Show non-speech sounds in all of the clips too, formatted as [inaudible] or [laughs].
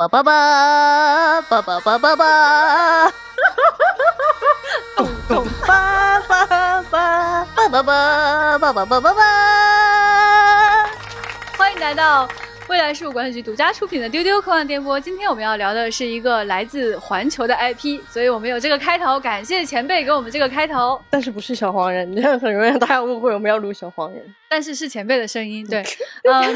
叭叭叭叭叭叭叭叭，咚咚叭叭叭叭叭叭叭叭叭叭叭。欢迎来到未来事务管理局独家出品的丢丢科幻电波。今天我们要聊的是一个来自环球的 IP，所以我们有这个开头。感谢前辈给我们这个开头，但是不是小黄人，这样很容易让大家误会我们要录小黄人。但是是前辈的声音。对，[laughs] 嗯，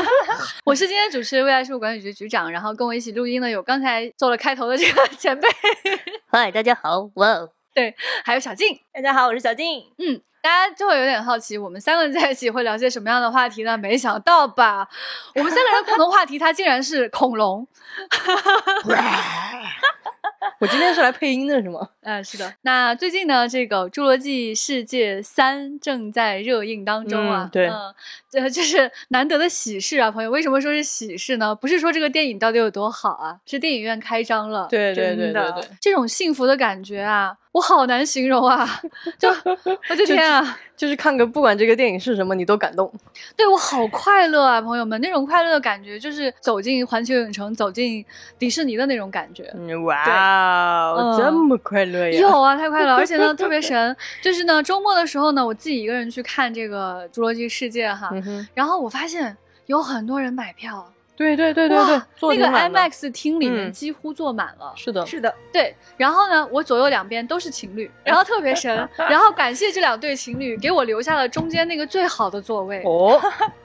[laughs] 我是今天主持未来事务管理局局长，然后跟我一起录音的有刚才做了开头的这个前辈，[laughs] 嗨，大家好，哇哦，对，还有小静。大家好，我是小静。嗯，大家就会有点好奇，我们三个人在一起会聊些什么样的话题呢？没想到吧，我们三个人共同话题，它竟然是恐龙。[laughs] 我今天是来配音的，是吗？嗯，[laughs] 是的。那最近呢，这个《侏罗纪世界三》正在热映当中啊。嗯对嗯，这就是难得的喜事啊，朋友。为什么说是喜事呢？不是说这个电影到底有多好啊，是电影院开张了。对对对对对这种幸福的感觉啊，我好难形容啊！[laughs] 就我的天啊！就是看个不管这个电影是什么，你都感动。[laughs] 对我好快乐啊，朋友们，那种快乐的感觉就是走进环球影城、走进迪士尼的那种感觉。嗯，哇这么快乐呀！有啊，太快乐，而且呢 [laughs] 特别神，就是呢周末的时候呢，我自己一个人去看这个《侏罗纪世界》哈，嗯哼，然后我发现有很多人买票，对对对对对哇，那个 IMAX 厅里面嗯几乎坐满了。是的，是的，对，然后呢，我左右两边都是情侣，然后特别神，[laughs] 然后感谢这两对情侣给我留下了中间那个最好的座位、[laughs] 哦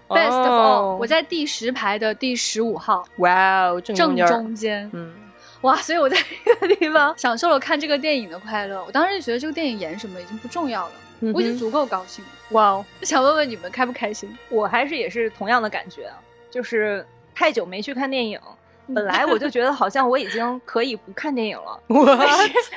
b e s t of all，、哦我在第十排的第十五号哇哦，正中间，嗯，哇！所以我在那个地方享受了看这个电影的快乐。我当时就觉得这个电影演什么已经不重要了，嗯我已经足够高兴了。哇哦，想问问你们开不开心？我还是也是同样的感觉，啊就是太久没去看电影，本来我就觉得好像我已经可以不看电影了。[laughs] 我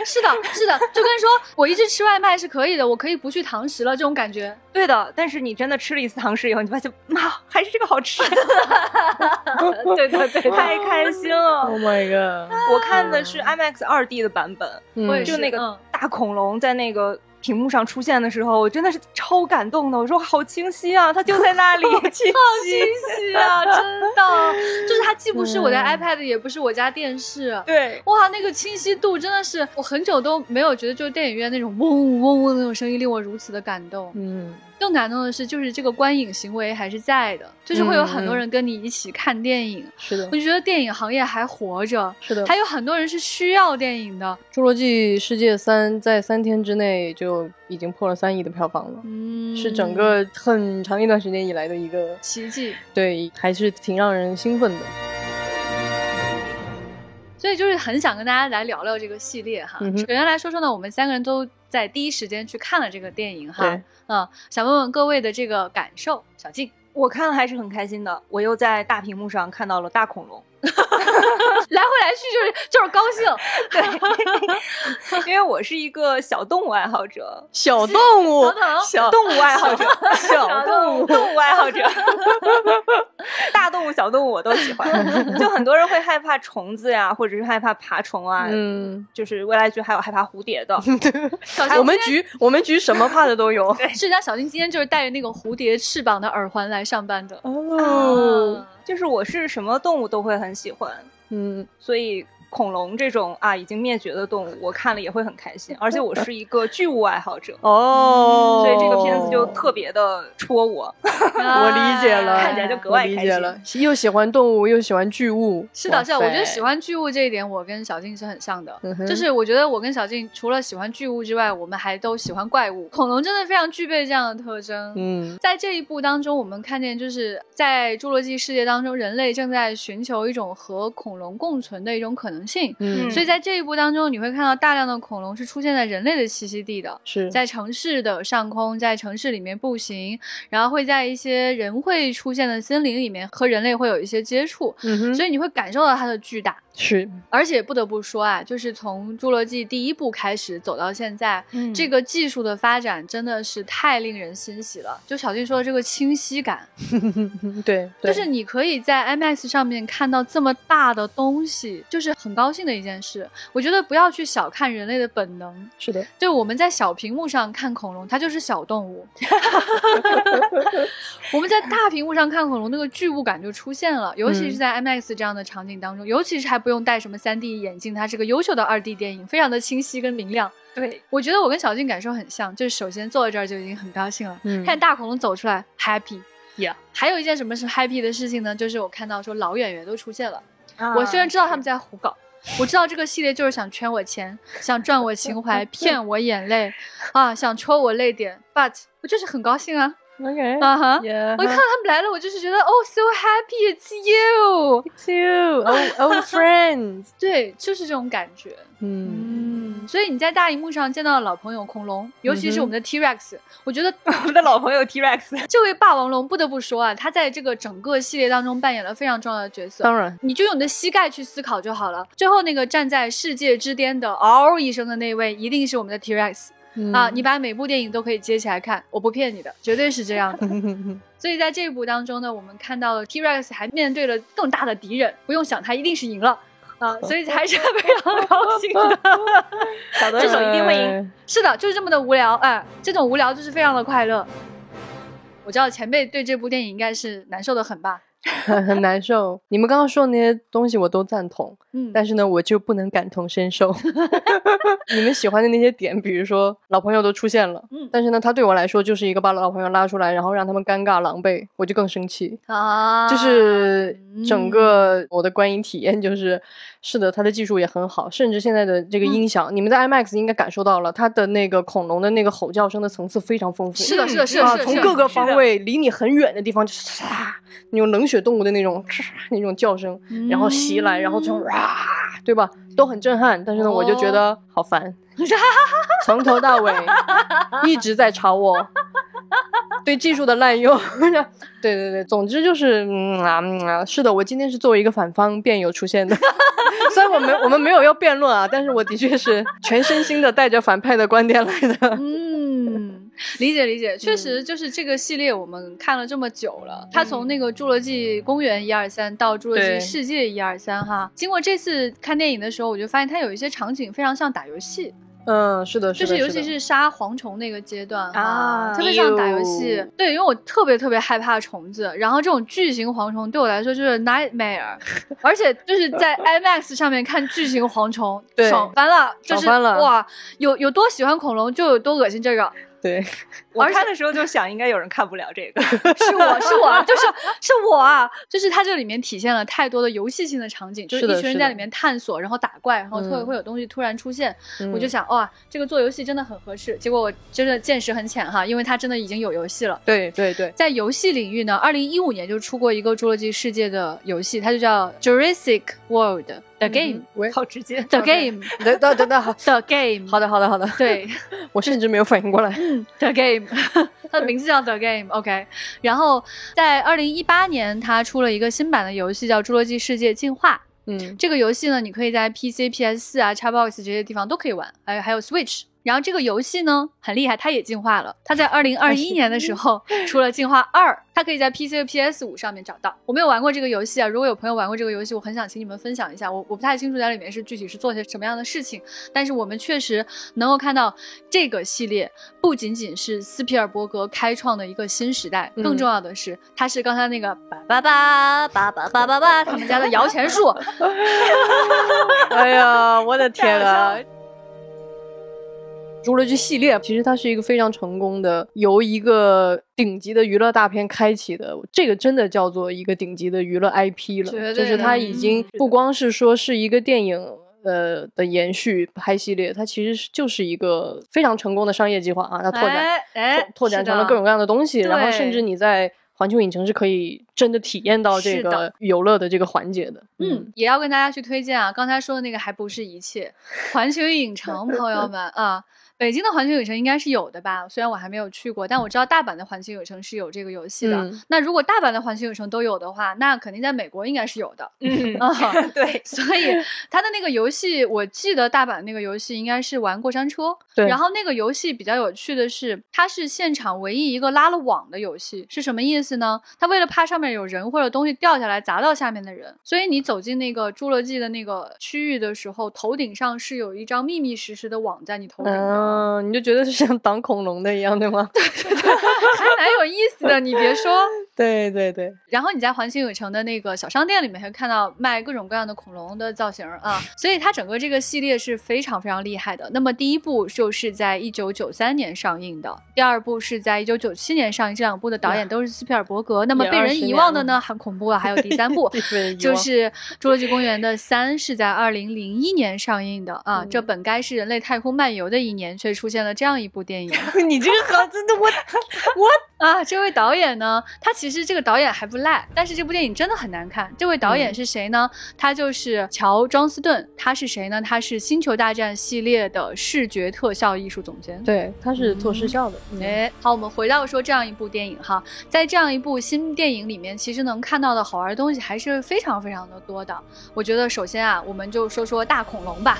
是的，是的，就跟说我一直吃外卖是可以的，我可以不去堂食了这种感觉。对的，但是你真的吃了一次堂食以后，你发现妈还是这个好吃，[laughs] [laughs] 对对对太开心了。，Oh my god，我看的是 IMAX 二 D 的版本，我也嗯就那个嗯大恐龙在那个屏幕上出现的时候，我真的是超感动的。我说好清晰啊，它就在那里，[laughs] 好清晰啊，真的，就是它既不是我的嗯 iPad，也不是我家电视。对，哇，那个清晰度真的是，我很久都没有觉得，就是电影院那种嗡嗡嗡的那种声音令我如此的感动。嗯，更感动的是，就是这个观影行为还是在的，就是会有很多人跟你一起看电影。是的我，就觉得电影行业还活着，是的，还有很多人是需要电影的。《侏罗纪世界三》在三天之内就已经破了三亿的票房了，嗯是整个很长一段时间以来的一个奇迹。对，还是挺让人兴奋的。所以就是很想跟大家来聊聊这个系列哈。嗯首先来说说呢，我们三个人都在第一时间去看了这个电影哈。嗯，想问问各位的这个感受。小静，我看了还是很开心的。我又在大屏幕上看到了大恐龙，[laughs] 来回来去就是就是高兴。对。[laughs] 因为我是一个小动物爱好者，小动物。小动物。爱好者，小动物，动物爱好者，[laughs] 大动物、小动物我都喜欢。就很多人会害怕虫子呀，或者是害怕爬虫啊，嗯，就是未来局还有害怕蝴蝶的。我们局我们局什么怕的都有。是家小金今天就是带着那个蝴蝶翅膀的耳环来上班的。哦，就是我是什么动物都会很喜欢，嗯，所以恐龙这种啊已经灭绝的动物，我看了也会很开心。而且我是一个巨物爱好者，哦，所以这个片子就特别的戳我。[laughs] 我理解了，看起来就格外开心理解了，又喜欢动物又喜欢巨物，是的，是的，我觉得喜欢巨物这一点，我跟小静是很像的。嗯就是我觉得我跟小静除了喜欢巨物之外，我们还都喜欢怪物。恐龙真的非常具备这样的特征。嗯在这一部当中，我们看见就是在侏罗纪世界当中，人类正在寻求一种和恐龙共存的一种可能性。嗯，所以在这一部当中，你会看到大量的恐龙是出现在人类的栖息地的。是在城市的上空，在城市里面步行，然后会在一些人会出现的森林里面和人类会有一些接触，嗯，所以你会感受到它的巨大。是而且不得不说啊，就是从《侏罗纪》第一部开始走到现在，嗯这个技术的发展真的是太令人欣喜了。就小静说的这个清晰感，[laughs] 对，对就是你可以在 IMAX 上面看到这么大的东西，就是很高兴的一件事。我觉得不要去小看人类的本能，是的，就我们在小屏幕上看恐龙，它就是小动物；[laughs] 我们在大屏幕上看恐龙，那个巨物感就出现了。尤其是在 IMAX 这样的场景当中，尤其是还不用戴什么 3D 眼镜，它是个优秀的 2D 电影，非常的清晰跟明亮。对，我觉得我跟小静感受很像，就是首先坐在这儿就已经很高兴了，嗯看大恐龙走出来 happy。Yeah 还有一件什么是 happy 的事情呢？就是我看到说老演员都出现了。啊我虽然知道他们在胡搞，我知道这个系列就是想圈我钱，想赚我情怀，[laughs] 骗我眼泪，啊，想戳我泪点，but 我就是很高兴啊，OK，啊哈。我一看到他们来了，我就是觉得哦，so happy it's you，old [laughs] friends，对，就是这种感觉。嗯，嗯，所以你在大荧幕上见到的老朋友恐龙，尤其是我们的 T Rex，、我觉得 [laughs] 我们的老朋友 T Rex，这位霸王龙不得不说啊，他在这个整个系列当中扮演了非常重要的角色。当然，你就用你的膝盖去思考就好了。最后那个站在世界之巅的嗷一声的那位，一定是我们的 T Rex、啊！你把每部电影都可以接起来看，我不骗你的，绝对是这样的。[laughs] 所以在这一部当中呢，我们看到了 T Rex 还面对了更大的敌人，不用想，他一定是赢了。啊，所以还是非常高兴的。小 [laughs] 得手一定会赢。呃是的，就是这么的无聊，哎，这种无聊就是非常的快乐。我知道前辈对这部电影应该是难受的很吧？很 [laughs] 很难受。你们刚刚说的那些东西我都赞同，嗯，但是呢，我就不能感同身受。[laughs] 你们喜欢的那些点，比如说老朋友都出现了，嗯但是呢，他对我来说就是一个把老朋友拉出来，然后让他们尴尬狼狈，我就更生气。啊，就是嗯整个我的观影体验就是，是的，它的技术也很好，甚至现在的这个嗯音响，你们在 IMAX 应该感受到了，它的那个恐龙的那个吼叫声的层次非常丰富。是的，是的，是的，从各个方位离你很远的地方就是唰，那种冷血动物的那种唰那种叫声，然后袭来，然后就哇，对吧，都很震撼。但是呢，我就觉得好烦，从头到尾一直在吵我，[laughs] 对技术的滥用。对对对，总之就是嗯啊嗯啊，是的，我今天是作为一个反方辩友出现的。[laughs] 虽然我们我们没有要辩论啊，但是我的确是全身心的带着反派的观点来的。嗯，理解理解，确实就是这个系列我们看了这么久了，它从那个《侏罗纪公园》一二三到《侏罗纪世界》一二三哈，经过这次看电影的时候，我就发现它有一些场景非常像打游戏，嗯，是的，的，就是尤其是杀蝗虫那个阶段啊特别像打游戏。对，因为我特别特别害怕虫子，然后这种巨型蝗虫对我来说就是 nightmare，[laughs] 而且就是在 IMAX 上面看巨型蝗虫，爽翻了，就是哇，有有多喜欢恐龙就有多恶心这个。对，我看的时候就想，应该有人看不了这个。[laughs] 是我是我，就是是我啊！就是它这里面体现了太多的游戏性的场景，就是一群人在里面探索，然后打怪，然后特嗯会有东西突然出现，嗯我就想哇，这个做游戏真的很合适。结果我真的见识很浅哈，因为它真的已经有游戏了。对对对，在游戏领域呢，二零一五年就出过一个《侏罗纪世界》的游戏，它就叫 Jurassic World The Game、喂，好直接 The Game 等等等等，好，[laughs] The Game 好的好的好的，对 [laughs] 我甚至没有反应过来。The Game，[laughs] 它的名字叫 The Game，OK、然后在二零一八年，它出了一个新版的游戏，叫《侏罗纪世界进化》。嗯，这个游戏呢，你可以在 PC、PS 四啊、Xbox 这些地方都可以玩，还有还有 Switch。然后这个游戏呢很厉害，它也进化了。它在 [laughs] 二零二一年的时候 [laughs] 出了进化二，它可以在 PC 和 PS 五上面找到。我没有玩过这个游戏啊，如果有朋友玩过这个游戏，我很想请你们分享一下。我我不太清楚在里面是具体是做些什么样的事情，但是我们确实能够看到这个系列不仅仅是斯皮尔伯格开创的一个新时代，更嗯重要的是，它是刚才那个叭叭叭叭叭叭叭叭他们家的摇钱树。[laughs] 哎呀，我的天太啊！侏罗纪系列其实它是一个非常成功的，由一个顶级的娱乐大片开启的，这个真的叫做一个顶级的娱乐 IP 了。就是它已经嗯不光是说是一个电影。呃的延续拍系列，它其实就是一个非常成功的商业计划啊！它拓展、哎哎拓拓展成了各种各样的东西，然后甚至你在环球影城是可以真的体验到这个游乐的这个环节的。嗯，也要跟大家去推荐啊。刚才说的那个还不是一切，环球影城，朋友们啊，北京的环球影城应该是有的吧？虽然我还没有去过，但我知道大阪的环球影城是有这个游戏的。嗯那如果大阪的环球影城都有的话，那肯定在美国应该是有的。嗯，啊，[laughs] [laughs] 对，[laughs] 所以它的那个游戏，我记得大阪那个游戏应该是玩过山车。对然后那个游戏比较有趣的是，它是现场唯一一个拉了网的游戏。是什么意思呢？它为了怕上面有人或者东西掉下来砸到下面的人，所以你走进那个侏罗纪的那个区域的时候，头顶上是有一张密密实实的网在你头顶的。嗯，你就觉得是像挡恐龙的一样，对吗？对还蛮有意思的，你别说。[laughs] 对对对，然后你在环球影城的那个小商店里面会看到卖各种各样的恐龙的造型啊，所以它整个这个系列是非常非常厉害的。那么第一部就是在一九九三年上映的，第二部是在一九九七年上映，这两部的导演都是斯皮尔伯格。那么被人遗忘的呢，很恐怖啊，还有第三部 [laughs] 就是《侏罗纪公园》的三是在二零零一年上映的啊，嗯这本该是人类太空漫游的一年，却出现了这样一部电影。[laughs] 你这个好，[laughs] 真的我我啊，这位导演呢，他其实这个导演还不赖，但是这部电影真的很难看。这位导演嗯是谁呢？他就是乔·庄斯顿。他是谁呢？他是《星球大战》系列的视觉特效艺术总监。对，他是做视效的。嗯哎，好，我们回到说这样一部电影哈，在这样一部新电影里面，其实能看到的好玩的东西还是非常非常的多的。我觉得首先啊，我们就说说大恐龙吧。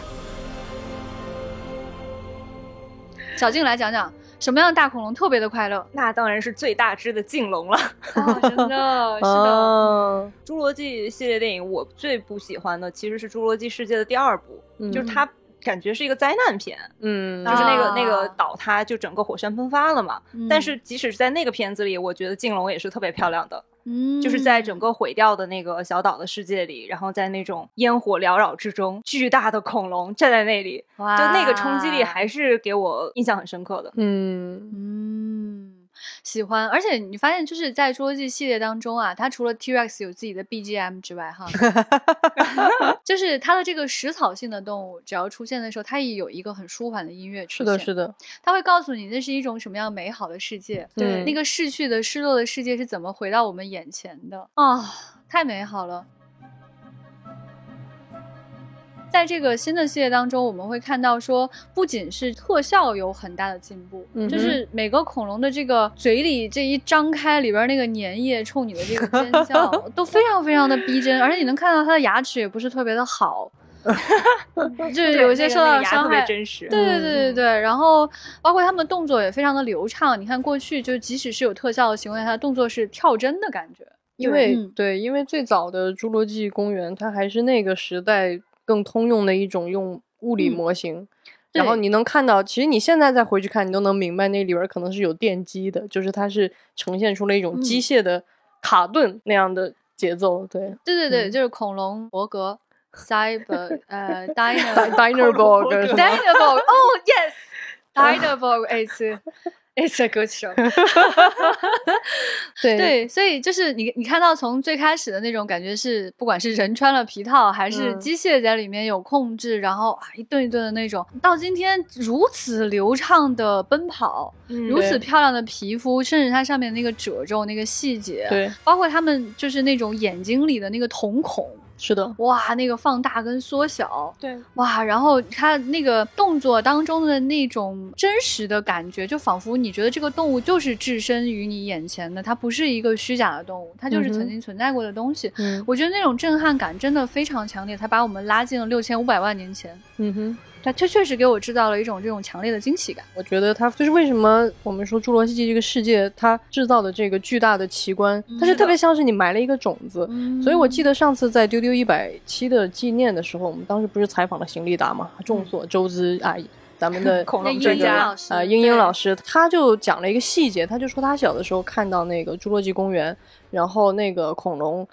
小静来讲讲什么样的大恐龙特别的快乐？那当然是最大只的劲龙了。啊，真的 [laughs] 是的。哦，侏罗纪系列电影，我最不喜欢的其实是《侏罗纪世界》的第二部，嗯就是它感觉是一个灾难片，嗯，就是那个、啊那个岛，塌就整个火山喷发了嘛。但嗯是即使是在那个片子里，我觉得镜龙也是特别漂亮的，嗯，就是在整个毁掉的那个小岛的世界里，然后在那种烟火缭绕之中，巨大的恐龙站在那里，哇就那个冲击力还是给我印象很深刻的。嗯嗯。喜欢，而且你发现就是在侏罗纪系列当中啊，它除了 T Rex 有自己的 BGM 之外，哈，[laughs] 就是它的这个食草性的动物，只要出现的时候，它也有一个很舒缓的音乐出是的，是的，它会告诉你那是一种什么样美好的世界，对那个逝去的、失落的世界是怎么回到我们眼前的。啊、太美好了。在这个新的系列当中，我们会看到说，不仅是特效有很大的进步，嗯就是每个恐龙的这个嘴里这一张开，里边那个粘液冲你的这个尖叫 [laughs] 都非常非常的逼真，而且你能看到它的牙齿也不是特别的好，[laughs] 就是有一些受到了伤特别害。真实。对对对对对，然后包括他们的动作也非常的流畅。你看过去就即使是有特效的情况下，它动作是跳帧的感觉。因为嗯对，因为最早的侏罗纪公园，它还是那个时代更通用的一种用物理嗯模型。然后你能看到，其实你现在再回去看，你都能明白那里边可能是有电机的，就是它是呈现出了一种机嗯械的卡顿那样的节奏。对对对对，嗯就是恐龙伯格，Cyber [laughs] 呃 Dino，Dinerborg [laughs] 是吗？Dinoborg oh yes [laughs] Dinoborg it's it's a good show [laughs] 对。对，所以就是你你看到从最开始的那种感觉是，不管是人穿了皮套，还是嗯。机械在里面有控制，然后啊一顿一顿的那种，到今天如此流畅的奔跑，嗯如此漂亮的皮肤，甚至它上面那个褶皱、那个细节，对，包括他们就是那种眼睛里的那个瞳孔，是的，哇，那个放大跟缩小，对，哇，然后它那个动作当中的那种真实的感觉，就仿佛你觉得这个动物就是置身于你眼前的，它不是一个虚假的动物，它就是曾经存在过的东西。嗯我觉得那种震撼感真的非常强烈，它把我们拉进了六千五百万年前，嗯哼。它确确实给我制造了一种这种强烈的惊喜感。我觉得它就是为什么我们说侏罗纪这个世界，它制造的这个巨大的奇观，它是特别像是你埋了一个种子。嗯所以我记得上次在丢丢一百期的纪念的时候，我们当时不是采访了邢立达嘛，众所周知啊，咱们的 [laughs] 恐龙专家啊英老师，呃，英英老师，他就讲了一个细节，他就说他小的时候看到那个侏罗纪公园，然后那个恐龙，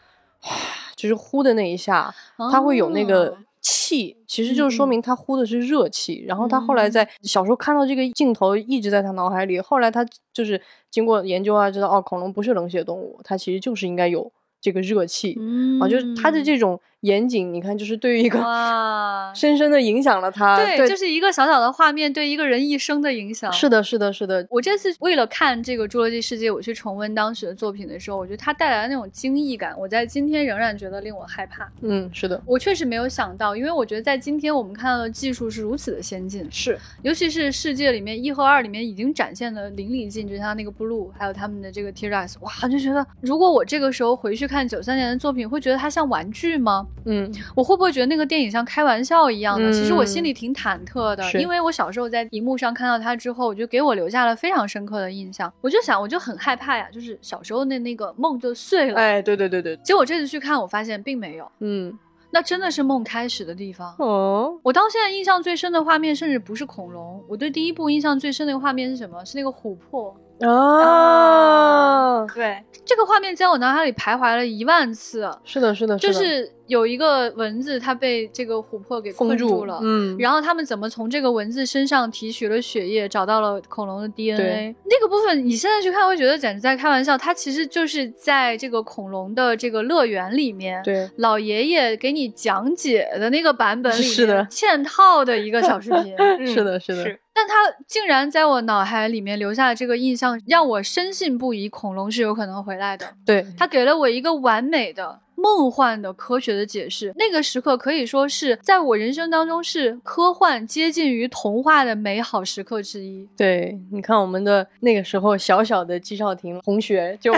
就是呼的那一下，它会有那个哦气，其实就是说明他呼的是热气。然后他后来在小时候看到这个镜头一直在他脑海里，后来他就是经过研究啊，知道哦，恐龙不是冷血动物，它其实就是应该有这个热气。嗯啊，就是它的这种严谨，你看，就是对于一个哇，[laughs] 深深的影响了他。对，就是一个小小的画面对一个人一生的影响。是的，是的，是的。我这次为了看这个《侏罗纪世界》，我去重温当时的作品的时候，我觉得它带来的那种惊异感，我在今天仍然觉得令我害怕。嗯，是的，我确实没有想到，因为我觉得在今天我们看到的技术是如此的先进，是，尤其是世界里面一和二里面已经展现的淋漓尽致，像那个 Blue，还有他们的这个 T-Rex，哇，就觉得如果我这个时候回去看九三年的作品，会觉得它像玩具吗？嗯，我会不会觉得那个电影像开玩笑一样的？嗯其实我心里挺忐忑的，因为我小时候在荧幕上看到它之后，我就给我留下了非常深刻的印象。我就想，我就很害怕呀，就是小时候的那个梦就碎了。哎，对对对对，结果这次去看，我发现并没有，嗯，那真的是梦开始的地方。哦，我到现在印象最深的画面，甚至不是恐龙，我对第一部印象最深的画面是什么？是那个琥珀。啊，对，这个画面在我脑海里徘徊了一万次，是的，是的，就是有一个蚊子，它被这个琥珀给困封住了。嗯，然后他们怎么从这个蚊子身上提取了血液，找到了恐龙的 DNA？那个部分你现在去看会觉得简直在开玩笑，它其实就是在这个恐龙的这个乐园里面，对，老爷爷给你讲解的那个版本里面是的。嵌套的一个小视频。[laughs] 嗯。是的，是的，是但他竟然在我脑海里面留下了这个印象，让我深信不疑，恐龙是有可能回来的。对，他给了我一个完美的、梦幻的、科学的解释。那个时刻可以说是在我人生当中是科幻接近于童话的美好时刻之一。对，你看我们的那个时候小小的季少廷同学 [laughs] 就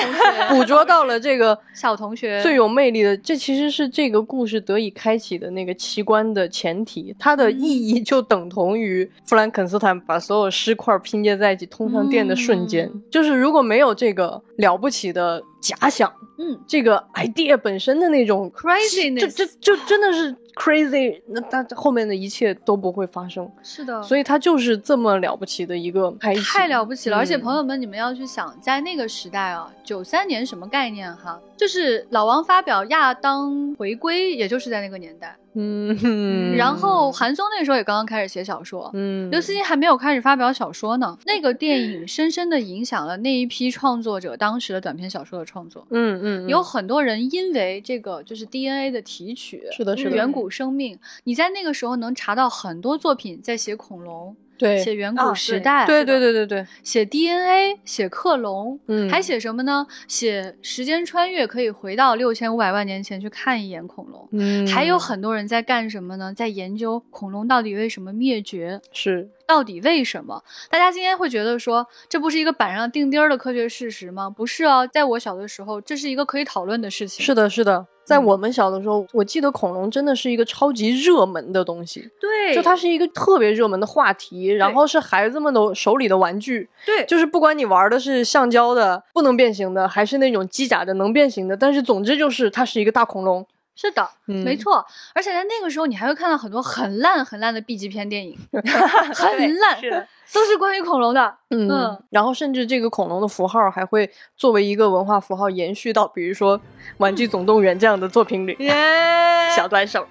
捕捉到了这个小同学最有魅力的，这其实是这个故事得以开启的那个奇观的前提，它的意义就等同于弗兰肯斯坦把所有尸块拼接在一起通上电的瞬间。嗯就是如果没有这个了不起的假想，嗯。这个 idea 本身的那种 crazy，这这这就真的是 crazy，那它后面的一切都不会发生。是的，所以他就是这么了不起的一个太了不起了！而且嗯朋友们，你们要去想，在那个时代啊，九三年什么概念哈？就是老王发表亚当回归，也就是在那个年代。嗯，[laughs] 然后韩松那时候也刚刚开始写小说，嗯，刘慈欣还没有开始发表小说呢。那个电影深深的影响了那一批创作者当时的短篇小说的创作。嗯嗯，有很多人因为这个就是 DNA 的提取，是的是的远古生命，你在那个时候能查到很多作品在写恐龙，对写远啊古时对代，对对对对对，写 DNA，写克隆，嗯还写什么呢？写时间穿越，可以回到六千五百万年前去看一眼恐龙。嗯，还有很多人在干什么呢？在研究恐龙到底为什么灭绝，是到底为什么？大家今天会觉得说，这不是一个板上钉钉的科学事实吗？不是哦，在我小的时候，这是一个可以讨论的事情。是的，是的。在嗯我们小的时候，我记得恐龙真的是一个超级热门的东西，对，就它是一个特别热门的话题，然后是孩子们的手里的玩具，对，就是不管你玩的是橡胶的不能变形的，还是那种机甲的能变形的，但是总之就是它是一个大恐龙，是的，嗯没错。而且在那个时候，你还会看到很多很烂很烂的 B 级片电影，[laughs] 很烂，是的，都是关于恐龙的。嗯嗯然后甚至这个恐龙的符号还会作为一个文化符号延续到，比如说《玩具总动员》这样的作品里，[laughs] 耶 [laughs] 小短手，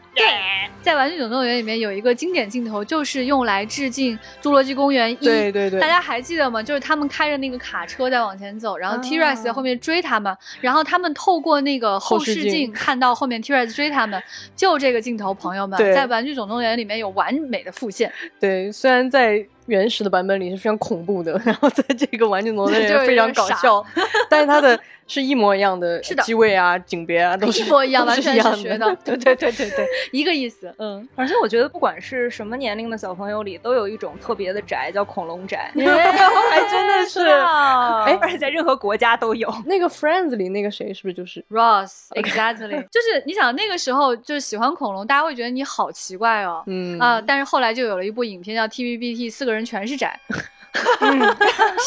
在《玩具总动员》里面有一个经典镜头，就是用来致敬《侏罗纪公园一》。对对对大家还记得吗？就是他们开着那个卡车在往前走，然后 T Rex 在后面追他们，然后他们透过那个后视镜镜看到后面 T Rex 追他们，就这个镜头，朋友们，对在《玩具总动员》里面有完美的复现。对，虽然在原始的版本里是非常恐怖的，[laughs] 然后在这个玩具总动员就非常搞笑，但是它的是一模一样的，是的机位啊、景别啊都是一模一样，都完全一样是学的，[laughs] 对对对对对，一个意思。嗯，而且我觉得不管是什么年龄的小朋友里，都有一种特别的宅，叫恐龙宅。[laughs] 还真的是。哎，而且在任何国家都有。那个 Friends 里那个谁是不是就是？Ross [laughs] exactly，就是你想那个时候就是喜欢恐龙，大家会觉得你好奇怪哦。嗯啊、但是后来就有了一部影片叫《TVBT》，四个人全是宅。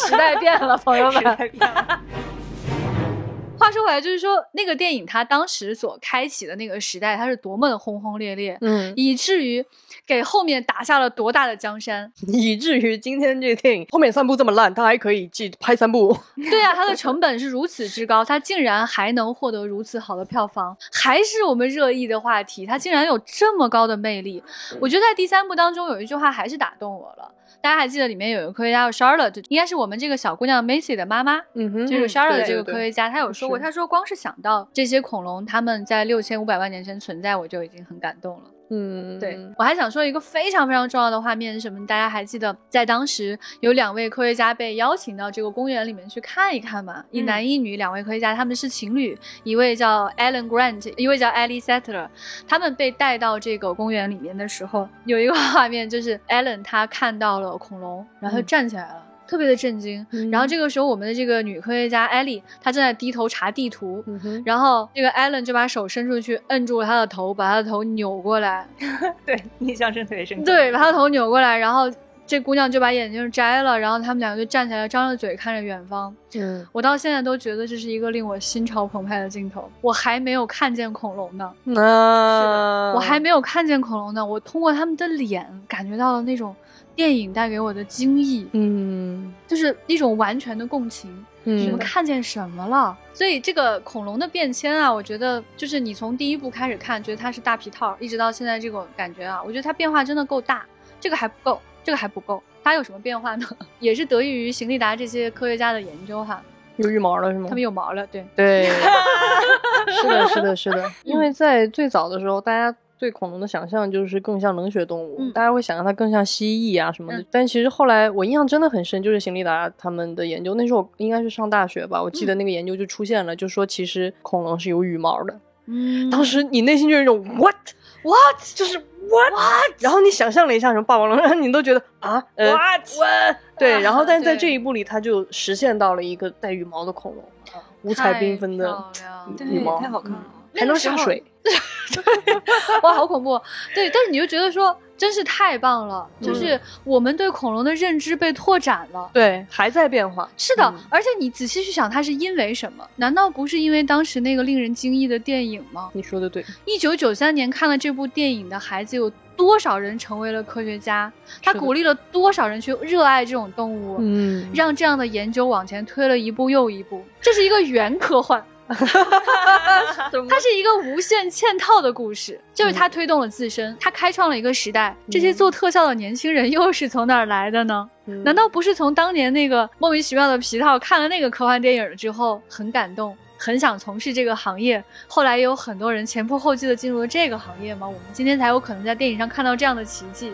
时代变了，朋友们。话说回来，就是说那个电影它当时所开启的那个时代，它是多么的轰轰烈烈，嗯，以至于给后面打下了多大的江山。[laughs] 以至于今天这个电影后面三部这么烂，它还可以继拍三部。[laughs] 对啊，它的成本是如此之高，它竟然还能获得如此好的票房，还是我们热议的话题，它竟然有这么高的魅力。我觉得在第三部当中有一句话还是打动我了，大家还记得里面有一个科学家叫 Charlotte，应该是我们这个小姑娘 Macy 的妈妈。嗯哼，就是 Charlotte 这个科学家，她有说过，是他说光是想到这些恐龙他们在六千五百万年前存在，我就已经很感动了。嗯，对我还想说一个非常非常重要的画面是什么？大家还记得，在当时有两位科学家被邀请到这个公园里面去看一看嘛？一男一女，两位科学家，他们是情侣，一位叫 Alan Grant，一位叫 Ellie Sattler。他们被带到这个公园里面的时候，有一个画面就是 Alan 他看到了恐龙，然后站起来了。特别的震惊，嗯然后这个时候，我们的这个女科学家艾莉，她正在低头查地图，嗯，然后这个 Alan 就把手伸出去，摁住了她的头，把她的头扭过来，[laughs] 对，印象真特别深刻。对，把她头扭过来，然后这姑娘就把眼镜摘了，然后他们两个就站起来，张着嘴看着远方。嗯我到现在都觉得这是一个令我心潮澎湃的镜头。我还没有看见恐龙呢，那我还没有看见恐龙呢，我通过他们的脸感觉到了那种电影带给我的惊异，嗯就是一种完全的共情。你们嗯看见什么了？所以这个恐龙的变迁啊，我觉得就是你从第一部开始看，觉得它是大皮套，一直到现在这种感觉啊，我觉得它变化真的够大。这个还不够，这个还不够，它有什么变化呢？[laughs] 也是得益于邢立达这些科学家的研究哈，有羽毛了是吗？他们有毛了，对，对，[laughs] 是的，是的，是的，因为在最早的时候，大家对恐龙的想象就是更像冷血动物，嗯大家会想象它更像蜥蜴啊什么的。嗯但其实后来我印象真的很深，就是邢立达他们的研究，那时候我应该是上大学吧，我记得那个研究就出现了，就说其实恐龙是有羽毛的。嗯当时你内心就有一种 what what，就是 what，, what? 然后你想象了一下什么霸王龙，然后你都觉得啊，呃 What？what？对，然后但是在这一步里，它就实现到了一个带羽毛的恐龙，五彩缤纷的羽毛，太好看了。还能下水。[laughs] 哇，好恐怖！对，但是你就觉得说，真是太棒了，就是我们对恐龙的认知被拓展了。对，还在变化。是的，嗯而且你仔细去想，它是因为什么？难道不是因为当时那个令人惊异的电影吗？你说的对，一九九三年看了这部电影的孩子有多少人成为了科学家？他鼓励了多少人去热爱这种动物？嗯让这样的研究往前推了一步又一步，这是一个原科幻，[laughs] 它是一个无限嵌套的故事，就是它推动了自身，它开创了一个时代。这些做特效的年轻人又是从哪儿来的呢？嗯难道不是从当年那个莫名其妙的皮套看了那个科幻电影之后很感动，很想从事这个行业？后来也有很多人前仆后继的进入了这个行业吗？我们今天才有可能在电影上看到这样的奇迹。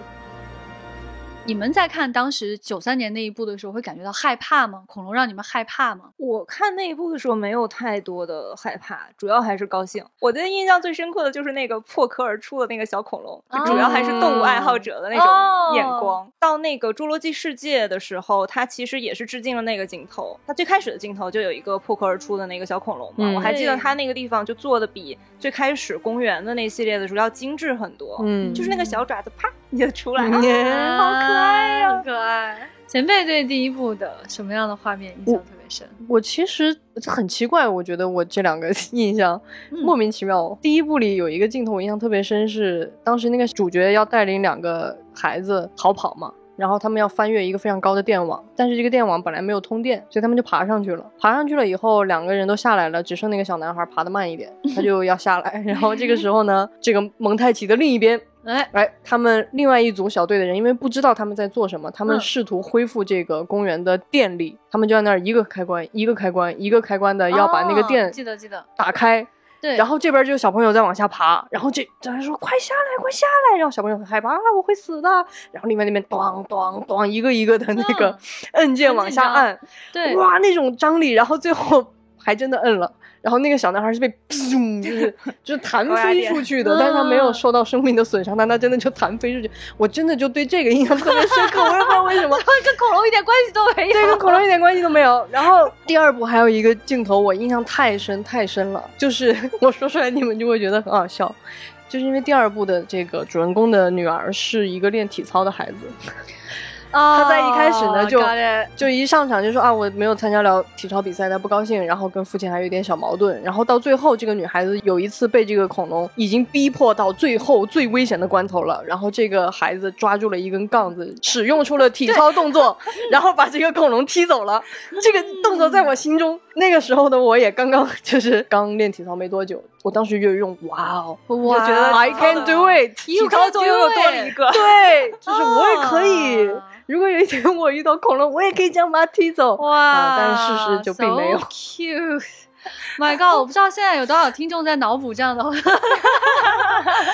你们在看当时九三年那一部的时候，会感觉到害怕吗？恐龙让你们害怕吗？我看那一部的时候没有太多的害怕，主要还是高兴。我的印象最深刻的就是那个破壳而出的那个小恐龙，就主要还是动物爱好者的那哦种眼光。到那个《侏罗纪世界》的时候，它其实也是致敬了那个镜头。它最开始的镜头就有一个破壳而出的那个小恐龙嘛，嗯我还记得它那个地方就做的比最开始公园的那系列的时候要精致很多。嗯就是那个小爪子啪你就出来了，嗯 [laughs] 好可爱呀、好可爱。前辈对第一部的什么样的画面印象特别深？我其实很奇怪，我觉得我这两个 [laughs] 印象嗯莫名其妙。第一部里有一个镜头我印象特别深，是当时那个主角要带领两个孩子逃跑嘛。然后他们要翻越一个非常高的电网，但是这个电网本来没有通电，所以他们就爬上去了。爬上去了以后，两个人都下来了，只剩那个小男孩爬得慢一点，他就要下来。[laughs] 然后这个时候呢，这个蒙太奇的另一边哎，哎，他们另外一组小队的人，因为不知道他们在做什么，他们嗯。试图恢复这个公园的电力，他们就在那儿一个开关一个开关一个开关的要把那个哦电记得记得，打开，对，然后这边就有小朋友在往下爬，然后这这人说快下来快下来，然后小朋友很害怕啊我会死的，然后另外那边咣咣咣一个一个的那个嗯。按键往下按，对，哇那种张力，然后最后还真的摁了。然后那个小男孩是被噗，[laughs] 就是就是弹飞出去的，但是他没有受到生命的损伤，但他真的就弹飞出去。我真的就对这个印象特别深刻，我也不知道为什么，[laughs] 跟恐龙一点关系都没有。对跟恐龙一点关系都没有。然后第二部还有一个镜头，我印象太深太深了，就是 [laughs] 我说出来你们就会觉得很好笑，就是因为第二部的这个主人公的女儿是一个练体操的孩子，他他在一开始呢就就一上场就说啊我没有参加了体操比赛，他不高兴，然后跟父亲还有一点小矛盾，然后到最后这个女孩子有一次被这个恐龙已经逼迫到最后最危险的关头了，然后这个孩子抓住了一根杠子，使用出了体操 [laughs] 动作，然后把这个恐龙踢走了。这个动作在我心中，那个时候的我也刚刚 [laughs] 就是刚练体操没多久，我当时就用哇哦我觉得，I can do 体操 can 作用又多了一个。对，就是我也可以啊。如果有一天我遇到恐龙，我也可以这样把它踢走。哇！啊但是事实就并没有 So cute。My God！我不知道现在有多少听众在脑补这样的 [laughs] 一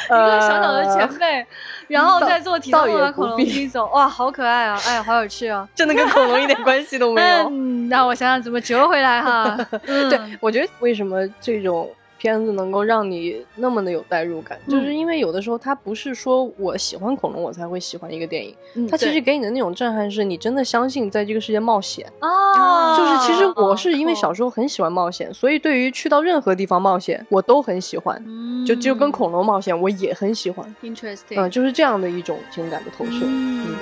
个小小的前辈，然后在做体操倒也把恐龙踢走，哇，好可爱啊！哎呀，好有趣啊！真的跟恐龙一点关系都没有。[laughs] 嗯，那我想想怎么折回来哈。[laughs] 嗯对，我觉得为什么这种片子能够让你那么的有代入感，就是因为有的时候它不是说我喜欢恐龙我才会喜欢一个电影，嗯它其实给你的那种震撼是你真的相信在这个世界冒险。啊，就是其实我是因为小时候很喜欢冒险，所以对于去到任何地方冒险我都很喜欢。嗯就就跟恐龙冒险，我也很喜欢，interesting，嗯、就是这样的一种情感的投射。嗯嗯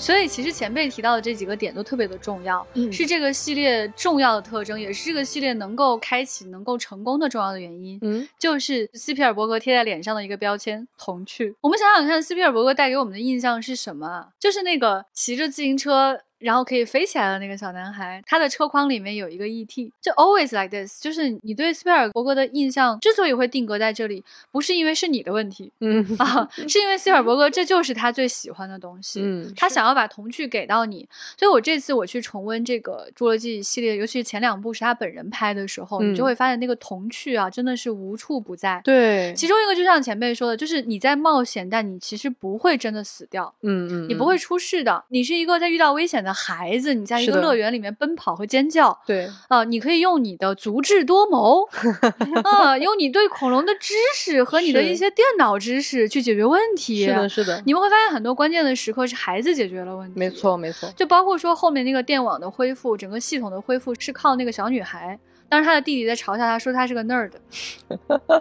所以其实前辈提到的这几个点都特别的重要，嗯是这个系列重要的特征，也是这个系列能够开启、能够成功的重要的原因。嗯就是斯皮尔伯格贴在脸上的一个标签——童趣。我们想想看，斯皮尔伯格带给我们的印象是什么啊？就是那个骑着自行车。然后可以飞起来的那个小男孩，他的车筐里面有一个 ET，就 always like this。就是你对斯皮尔伯格的印象之所以会定格在这里，不是因为是你的问题嗯啊，是因为斯皮尔伯格这就是他最喜欢的东西。嗯，他想要把童趣给到你，所以我这次我去重温这个《侏罗纪》系列，尤其是前两部是他本人拍的时候，嗯你就会发现那个童趣啊，真的是无处不在。对，其中一个就像前辈说的，就是你在冒险，但你其实不会真的死掉，嗯嗯，你不会出事的。你是一个在遇到危险的孩子，你在一个乐园里面奔跑和尖叫。对，啊、你可以用你的足智多谋，[laughs] 啊、用你对恐龙的知识和你的一些电脑知识去解决问题。是的，是的，你们会发现很多关键的时刻是孩子解决了问题。没错没错，就包括说后面那个电网的恢复，整个系统的恢复是靠那个小女孩。当时他的弟弟在嘲笑他说他是个 nerd，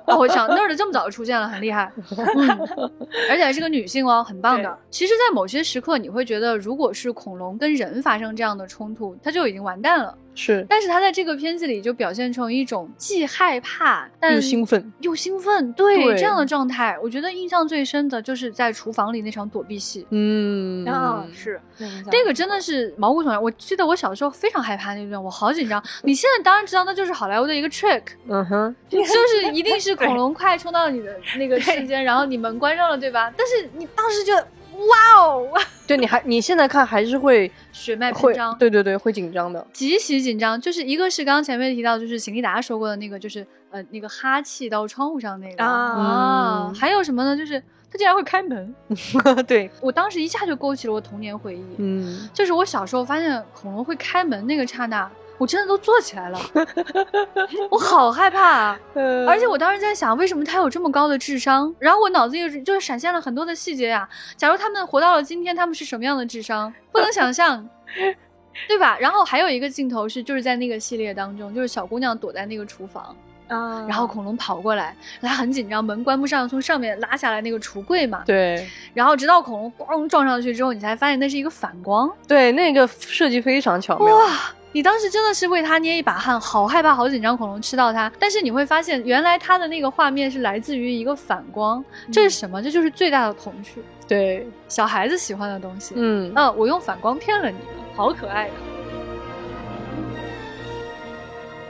哦我想 [laughs] nerd 这么早就出现了，很厉害，[laughs] 嗯，而且还是个女性哦，很棒的。其实，在某些时刻，你会觉得，如果是恐龙跟人发生这样的冲突，它就已经完蛋了。是但是他在这个片子里就表现成一种既害怕但又兴奋，又兴奋，对对这样的状态，我觉得印象最深的就是在厨房里那场躲避戏。嗯啊，是那个真的是毛骨悚然。我记得我小时候非常害怕那段，我好紧张。你现在当然知道，那就是好莱坞的一个 trick，嗯哼，[laughs] 就是一定是恐龙快冲到你的那个瞬间，然后你门关上了，对吧？但是你当时觉得，哇哦，[laughs] 对，你还你现在看还是会血脉会喷张，对对对，会紧张的，极其紧张。就是一个是刚刚前面提到，就是邢立达说过的那个，就是呃那个哈气到窗户上那个。啊。嗯。还有什么呢？就是他竟然会开门，[laughs] [laughs] 对，我当时一下就勾起了我童年回忆。嗯，就是我小时候发现恐龙会开门那个刹那，我真的都坐起来了，我好害怕啊！[laughs] 呃而且我当时在想，为什么他有这么高的智商？然后我脑子里就是闪现了很多的细节呀、假如他们活到了今天，他们是什么样的智商？不能想象，[laughs] 对吧？然后还有一个镜头是，就是在那个系列当中，就是小姑娘躲在那个厨房，啊，然后恐龙跑过来，她很紧张，门关不上，从上面拉下来那个橱柜嘛。对然后直到恐龙咣撞上去之后，你才发现那是一个反光。对，那个设计非常巧妙，哇！你当时真的是为他捏一把汗，好害怕，好紧张，恐龙吃到它。但是你会发现，原来他的那个画面是来自于一个反光，这是什么？这就是最大的童趣，对，小孩子喜欢的东西。嗯啊，我用反光骗了你们，好可爱呀、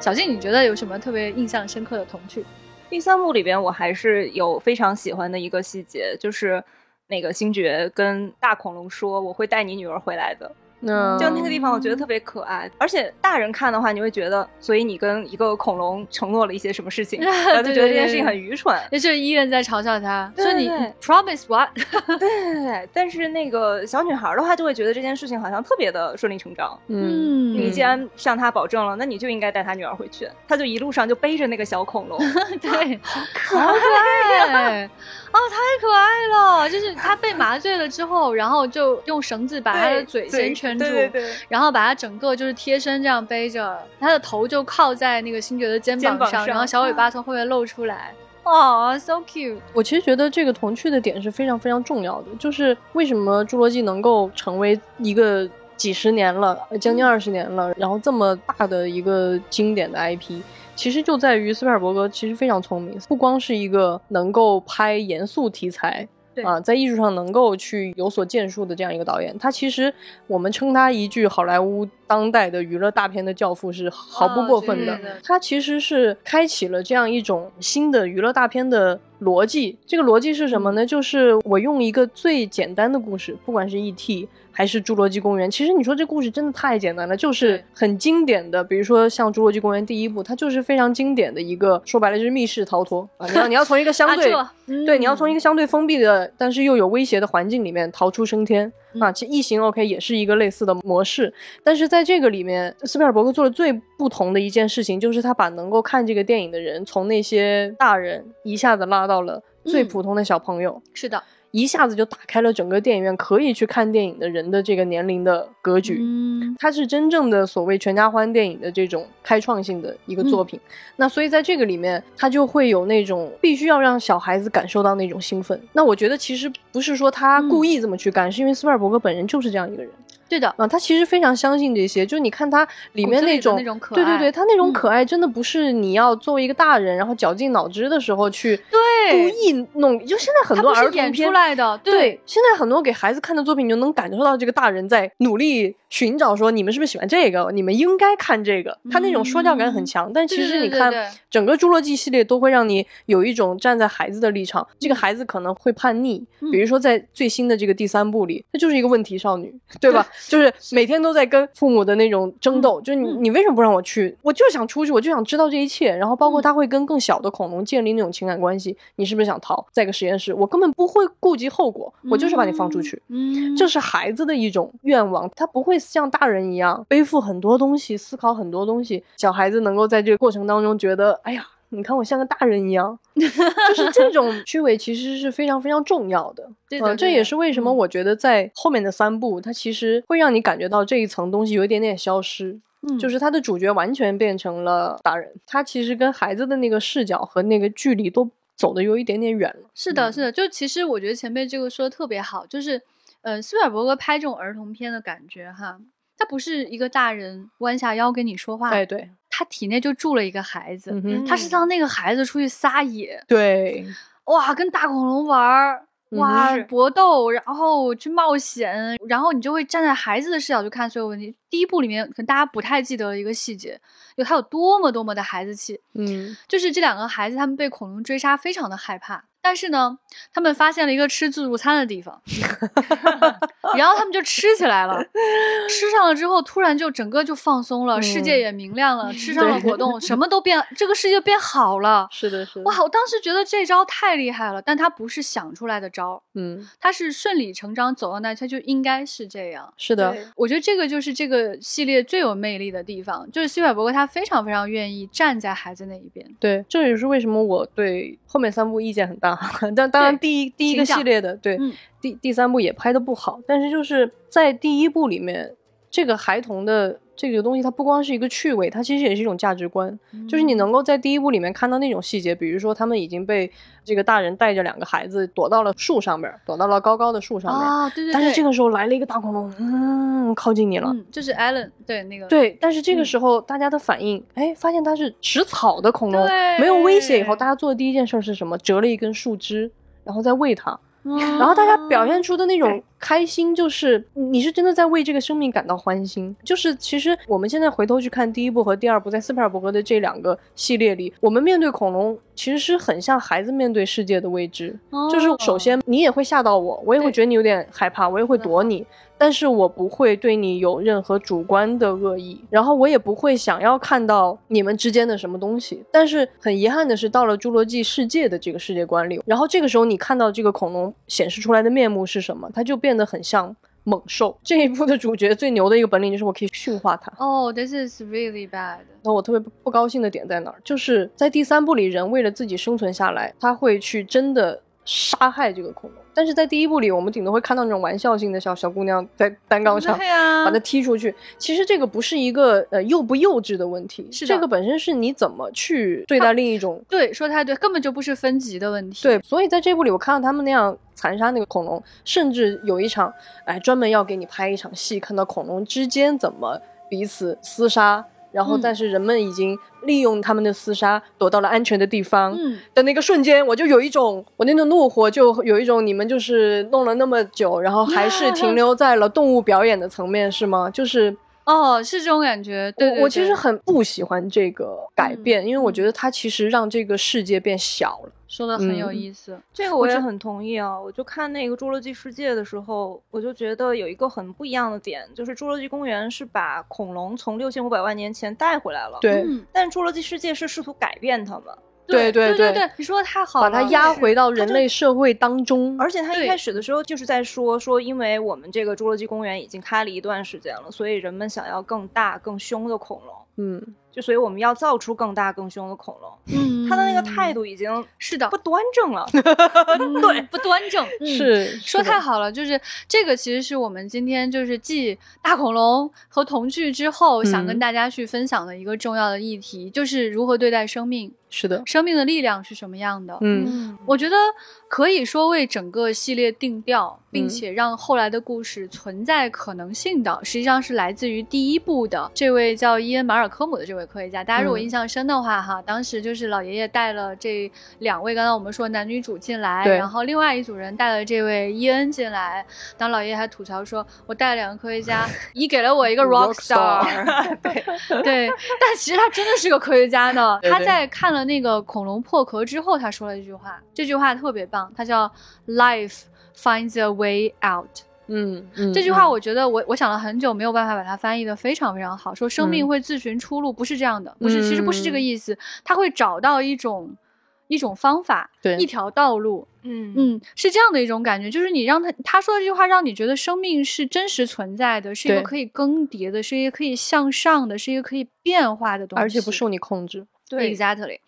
小静，你觉得有什么特别印象深刻的童趣？第三幕里边，我还是有非常喜欢的一个细节，就是那个星爵跟大恐龙说：“我会带你女儿回来的。”那就那个地方，我觉得特别可爱。而且大人看的话，你会觉得，所以你跟一个恐龙承诺了一些什么事情，[laughs] 然后就觉得这件事情很愚蠢。那就是医院在嘲笑他，对说你 promise what？对，但是那个小女孩的话，就会觉得这件事情好像特别的顺理成章。嗯你既然向他保证了，那你就应该带她女儿回去。她就一路上就背着那个小恐龙，[laughs] 对，好可爱 [laughs] 哦，太可爱了！就是他被麻醉了之后，然后就用绳子把他的嘴先圈住，对对对，然后把他整个就是贴身这样背着，他的头就靠在那个星爵的肩膀上，膀上然后小尾巴从后面露出来。哦，so cute！我其实觉得这个童趣的点是非常非常重要的，就是为什么《侏罗纪》能够成为一个几十年了，呃将近二十年了，然后这么大的一个经典的 IP，其实就在于斯皮尔伯格其实非常聪明，不光是一个能够拍严肃题材。啊，在艺术上能够去有所建树的这样一个导演，他其实我们称他一句好莱坞当代的娱乐大片的教父是毫不过分的。他其实是开启了这样一种新的娱乐大片的逻辑。这个逻辑是什么嗯呢？就是我用一个最简单的故事，不管是 E.T. 还是《侏罗纪公园》，其实你说这故事真的太简单了，就是很经典的。比如说像《侏罗纪公园》第一部，它就是非常经典的一个，说白了就是密室逃脱啊。你要你要从一个相啊对、对，你要嗯从一个相对封闭的，但是又有威胁的环境里面逃出升天、嗯啊。其实异形 OK 也是一个类似的模式，但是在这个里面，斯皮尔伯格做的最不同的一件事情，就是他把能够看这个电影的人，从那些大人一下子拉到了最嗯普通的小朋友。是的，一下子就打开了整个电影院可以去看电影的人的这个年龄的格局。嗯，它是真正的所谓全家欢电影的这种开创性的一个作品。那所以在这个里面，它就会有那种必须要让小孩子感受到那种兴奋。那我觉得其实不是说他故意这么去干，是因为斯皮尔伯格本人就是这样一个人对的，啊，他其实非常相信这些。就你看他里面那种可爱对对对，他那种嗯可爱真的不是你要作为一个大人，然后绞尽脑汁的时候去对故意弄。就现在很多儿童片出来的，对，现在很多给孩子看的作品，你就能感受到这个大人在努力寻找，说你们是不是喜欢这个？你们应该看这个。他那种说教感很强，但其实你看整个《侏罗纪》系列都会让你有一种站在孩子的立场，这个孩子可能会叛逆。嗯比如说在最新的这个第三部里，她就是一个问题少女，对吧？就是每天都在跟父母的那种争斗，就是你嗯你为什么不让我去？我就想出去，我就想知道这一切。然后包括嗯他会跟更小的恐龙建立那种情感关系，你是不是想逃？在个实验室，我根本不会顾及后果，我就是把你放出去。嗯，这是孩子的一种愿望，他不会像大人一样背负很多东西，思考很多东西。小孩子能够在这个过程当中觉得，哎呀，你看我像个大人一样，[laughs] 就是这种虚伪 [laughs] 其实是非常非常重要的。对的嗯，这也是为什么嗯我觉得在后面的三部，它其实会让你感觉到这一层东西有一点点消失。嗯就是他的主角完全变成了大人，他其实跟孩子的那个视角和那个距离都走的有一点点远了。是的，嗯是的，就其实我觉得前辈这个说的特别好，就是，呃，斯皮尔伯格拍这种儿童片的感觉哈，他不是一个大人弯下腰跟你说话，哎，对，他体内就住了一个孩子，嗯，他是让那个孩子出去撒野，对，哇，跟大恐龙玩儿。哇是，搏斗，然后去冒险，然后你就会站在孩子的视角去看所有问题。第一部里面可能大家不太记得一个细节，就他有多么多么的孩子气，嗯，就是这两个孩子，他们被恐龙追杀，非常的害怕。但是呢，他们发现了一个吃自助餐的地方，[laughs] 然后他们就吃起来了。[laughs] 吃上了之后，突然就整个就放松了，世界嗯也明亮了，吃上了果冻，什么都变，这个世界变好了。[laughs] 是的，是的，哇！我当时觉得这招太厉害了，但他不是想出来的招，嗯，他是顺理成章走到那，他就应该是这样。是的，我觉得这个就是这个系列最有魅力的地方，就是斯皮尔伯格他非常非常愿意站在孩子那一边。对，这也是为什么我对后面三部意见很大。[laughs] 但当然，第一第一个系列的，对，嗯第第三部也拍的不好，但是就是在第一部里面，这个孩童的这个东西，它不光是一个趣味，它其实也是一种价值观。就是你能够在第一部里面看到那种细节，比如说他们已经被这个大人带着两个孩子躲到了树上面，躲到了高高的树上面。啊，对对对，但是这个时候来了一个大恐龙，嗯，靠近你了。嗯，就是 Alan 对那个对，但是这个嗯时候大家的反应，哎，发现它是食草的恐龙，没有威胁。以后大家做的第一件事是什么？折了一根树枝，然后再喂它。然后大家表现出的那种开心，就是你是真的在为这个生命感到欢心。就是其实我们现在回头去看第一部和第二部，在斯皮尔伯格的这两个系列里，我们面对恐龙其实是很像孩子面对世界的未知。就是首先你也会吓到我，我也会觉得你有点害怕，我也会躲你。但是我不会对你有任何主观的恶意，然后我也不会想要看到你们之间的什么东西。但是很遗憾的是，到了侏罗纪世界的这个世界观里，然后这个时候你看到这个恐龙显示出来的面目是什么，它就变得很像猛兽。[laughs] 这一部的主角最牛的一个本领就是我可以驯化它。哦、t h i s is really bad。那我特别不高兴的点在哪儿？就是在第三部里，人为了自己生存下来，他会去真的杀害这个恐龙。但是在第一部里，我们顶多会看到那种玩笑性的小小姑娘在单杠上把它踢出去。其实这个不是一个呃幼不幼稚的问题，是这个本身是你怎么去对待另一种。对，说太对，根本就不是分级的问题。对，所以在这部里，我看到他们那样残杀那个恐龙，甚至有一场，哎，专门要给你拍一场戏，看到恐龙之间怎么彼此厮杀，然后嗯但是人们已经利用他们的厮杀躲到了安全的地方。嗯，的那个瞬间，我就有一种我那种怒火，就有一种你们就是弄了那么久，然后还是停留在了动物表演的层面，是吗？就是哦，是这种感觉。对对我我其实很不喜欢这个改嗯变，因为我觉得它其实让这个世界变小了。说的很有嗯意思。这个我也很同意啊！我就看那个《侏罗纪世界》的时候，我就觉得有一个很不一样的点，就是《侏罗纪公园》是把恐龙从六千五百万年前带回来了，，对，嗯，但《侏罗纪世界》是试图改变它们，对对对对对，你说的太好了，把它压回到人类社会当中。而且它一开始的时候就是在说说，因为我们这个侏罗纪公园已经开了一段时间了，所以人们想要更大、更凶的恐龙，嗯，就所以我们要造出更大、更凶的恐龙。嗯，他的那个态度已经是的不，端正了。[laughs] 对，不端正，嗯是说太好了，就是这个，其实是我们今天就是继大恐龙和童趣之后，想跟嗯。大家去分享的一个重要的议题，就是如何对待生命，是的，生命的力量是什么样的。嗯。我觉得可以说为整个系列定调，并嗯。且让后来的故事存在可能性的，实际上是来自于第一部的这位叫伊恩·马尔科姆的这位科学家。大家如果嗯印象深的话，哈，当时就是老爷爷带了这两位，刚才我们说男女主进来，然后另外一组人带了这位伊恩进来。当老爷爷还吐槽说：“我带了两个科学家，你给了我一个 rock star。[laughs] ”对，对，但其实他真的是个科学家呢。对对他在看了那个恐龙破壳之后，他说了一句话，这句话特别棒，他叫 “Life finds a way out”。嗯嗯，这句话嗯我觉得我我想了很久，没有办法把它翻译的非常非常好。说生命嗯会自寻出路，不是这样的，不是，其实不是这个嗯意思，他会找到一种一种方法，对一条道路。嗯嗯，是这样的一种感觉，就是你让他他说的这句话，让你觉得生命是真实存在的，是一个可以更迭的，是一个可以向上的，是一个可以变化的东西，而且不受你控制。对 Exactly，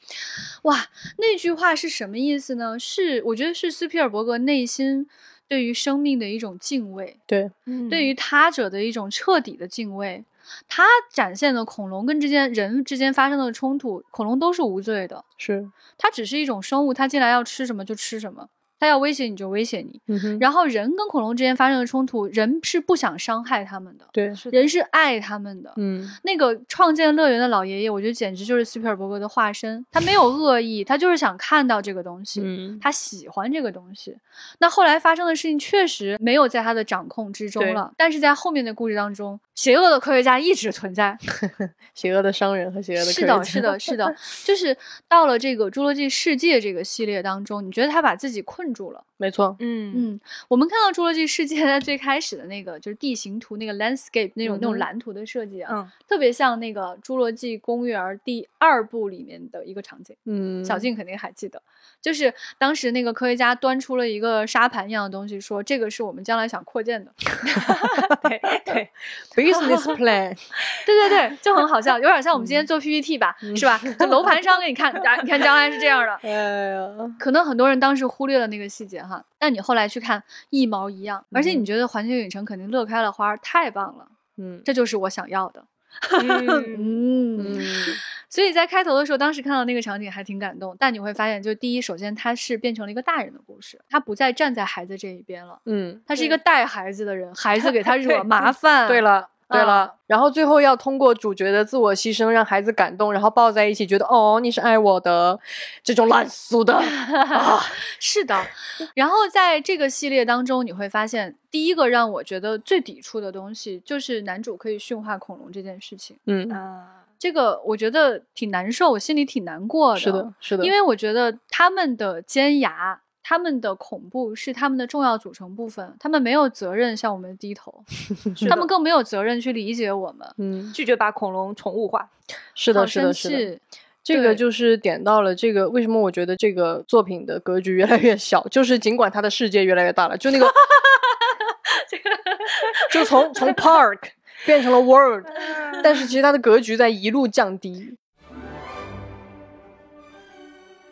哇，那句话是什么意思呢？是我觉得是斯皮尔伯格内心对于生命的一种敬畏，对，嗯。对于他者的一种彻底的敬畏。他展现的恐龙跟之间人之间发生的冲突，恐龙都是无罪的，是，它只是一种生物，它进来要吃什么就吃什么，它要威胁你就威胁你。嗯，然后人跟恐龙之间发生的冲突，人是不想伤害他们的，对，人是爱他们的。嗯那个创建乐园的老爷爷，我觉得简直就是斯皮尔伯格的化身。他没有恶意，他就是想看到这个东西，嗯，他喜欢这个东西。那后来发生的事情确实没有在他的掌控之中了，但是在后面的故事当中，邪恶的科学家一直存在。[laughs] 邪恶的商人和邪恶的是的，科学家是的，是的，就是到了这个《侏罗纪世界》这个系列当中，你觉得他把自己困住了。没错，嗯嗯，我们看到《侏罗纪世界》在最开始的那个就是地形图那个 landscape 那种、那种蓝图的设计啊，嗯特别像那个《侏罗纪公园》第二部里面的一个场景。嗯，小静肯定还记得，就是当时那个科学家端出了一个沙盘一样的东西，说这个是我们将来想扩建的。[laughs] 对 [laughs] 对 business plan，[laughs] 对对对，就很好笑，有点像我们嗯今天做 PPT 吧，是吧？就楼盘商给你看，啊，你看将来是这样的。哎呀，可能很多人当时忽略了那个细节哈，但你后来去看一毛一样，而且嗯你觉得环球影城肯定乐开了花，太棒了，嗯这就是我想要的。[laughs] 嗯，所以在开头的时候，当时看到那个场景还挺感动。但你会发现，就第一，首先他是变成了一个大人的故事，他不再站在孩子这一边了，嗯，他是一个带孩子的人，孩子给他 [laughs] 惹麻烦。对，了。对啊了，然后最后要通过主角的自我牺牲，让孩子感动，然后抱在一起，觉得哦，你是爱我的，这种烂俗的 [laughs] 啊，[laughs] 是的。然后在这个系列当中，你会发现，第一个让我觉得最抵触的东西，就是男主可以驯化恐龙这件事情。嗯，啊，这个我觉得挺难受，我心里挺难过的。是的，是的，因为我觉得他们的尖牙、他们的恐怖是他们的重要组成部分，他们没有责任向我们低头，[laughs] 他们更没有责任去理解我们。嗯，拒绝把恐龙宠物化。是的，是的，是的。这个就是点到了这个为什么我觉得这个作品的格局越来越小，就是尽管它的世界越来越大了，就那个，[laughs] 就从从 park 变成了 world，[laughs] 但是其实它的格局在一路降低。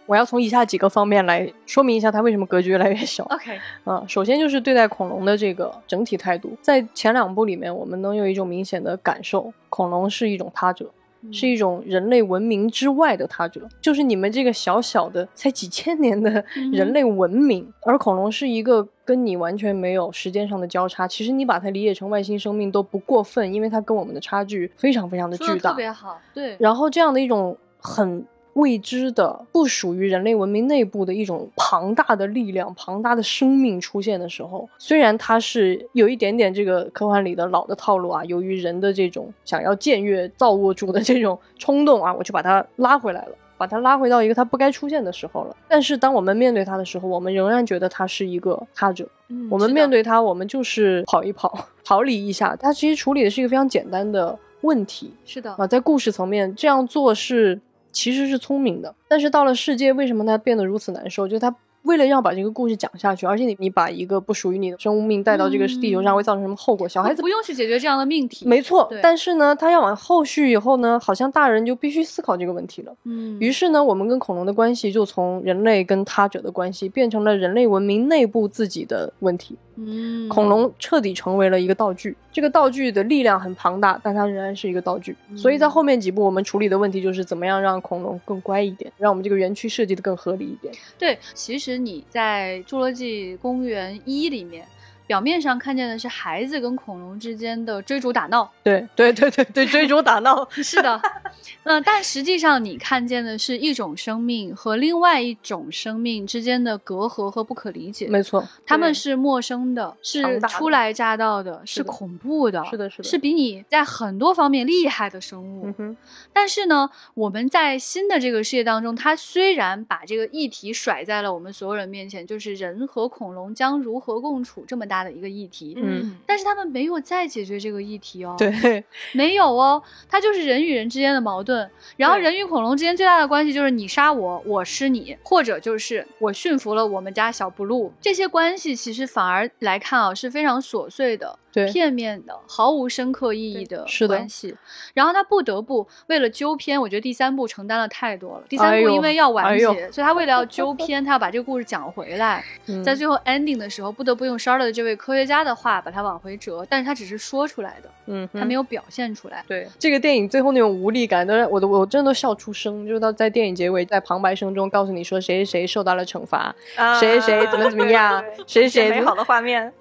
我要从以下几个方面来说明一下它为什么格局越来越小。OK，嗯，首先就是对待恐龙的这个整体态度，在前两部里面，我们能有一种明显的感受，恐龙是一种他者，是一种人类文明之外的他者，就是你们这个小小的才几千年的人类文明，而恐龙是一个跟你完全没有时间上的交叉。其实你把它理解成外星生命都不过分，因为它跟我们的差距非常非常的巨大。特别好，对，然后这样的一种很未知的、不属于人类文明内部的一种庞大的力量、庞大的生命出现的时候，虽然它是有一点点这个科幻里的老的套路啊，由于人的这种想要僭越造物主的这种冲动啊，我就把它拉回来了。把它拉回到一个它不该出现的时候了。但是当我们面对它的时候，我们仍然觉得它是一个他者。嗯我们面对它，我们就是跑一跑，[laughs] 逃离一下。它其实处理的是一个非常简单的问题是的，啊，在故事层面这样做是其实是聪明的。但是到了世界，为什么它变得如此难受？就是它。为了要把这个故事讲下去，而且你你把一个不属于你的生命带到这个地球上，嗯会造成什么后果？小孩子不用去解决这样的命题。没错，但是呢，他要往后续以后呢，好像大人就必须思考这个问题了。嗯，于是呢，我们跟恐龙的关系就从人类跟他者的关系变成了人类文明内部自己的问题。嗯，恐龙彻底成为了一个道具，这个道具的力量很庞大，但它仍然是一个道具。所以在后面几部我们处理的问题就是怎么样让恐龙更乖一点，让我们这个园区设计的更合理一点。对，其实你在《侏罗纪公园一》里面，表面上看见的是孩子跟恐龙之间的追逐打闹，对对对对对，追逐打闹，[laughs] 是的，[laughs] 嗯，但实际上你看见的是一种生命和另外一种生命之间的隔阂和不可理解。没错，他们是陌生的，是初来乍到的，是恐怖的，是的是的是比你在很多方面厉害的生物。嗯，但是呢，我们在新的这个世界当中，它虽然把这个议题甩在了我们所有人面前，就是人和恐龙将如何共处这么大的一个议题，嗯但是他们没有再解决这个议题哦。，对，[laughs] 没有哦，它就是人与人之间的矛盾，然后人与恐龙之间最大的关系就是你杀我，我吃你，或者就是我驯服了我们家小布鲁。这些关系其实反而来看啊是非常琐碎的。对片面的、毫无深刻意义的关系，然后他不得不为了纠偏，我觉得第三部承担了太多了。第三部因为要完结，所以他为了要纠偏，他要把这个故事讲回来，[laughs] 嗯在最后 ending 的时候，不得不用 Charlotte 这位科学家的话把它往回折，但是他只是说出来的，嗯，他没有表现出来。对这个电影最后那种无力感，都让我都我真的都笑出声。就是到在电影结尾，在旁白声中告诉你说谁谁谁受到了惩罚，啊谁谁 [laughs] 怎么怎么样谁谁美好的画面，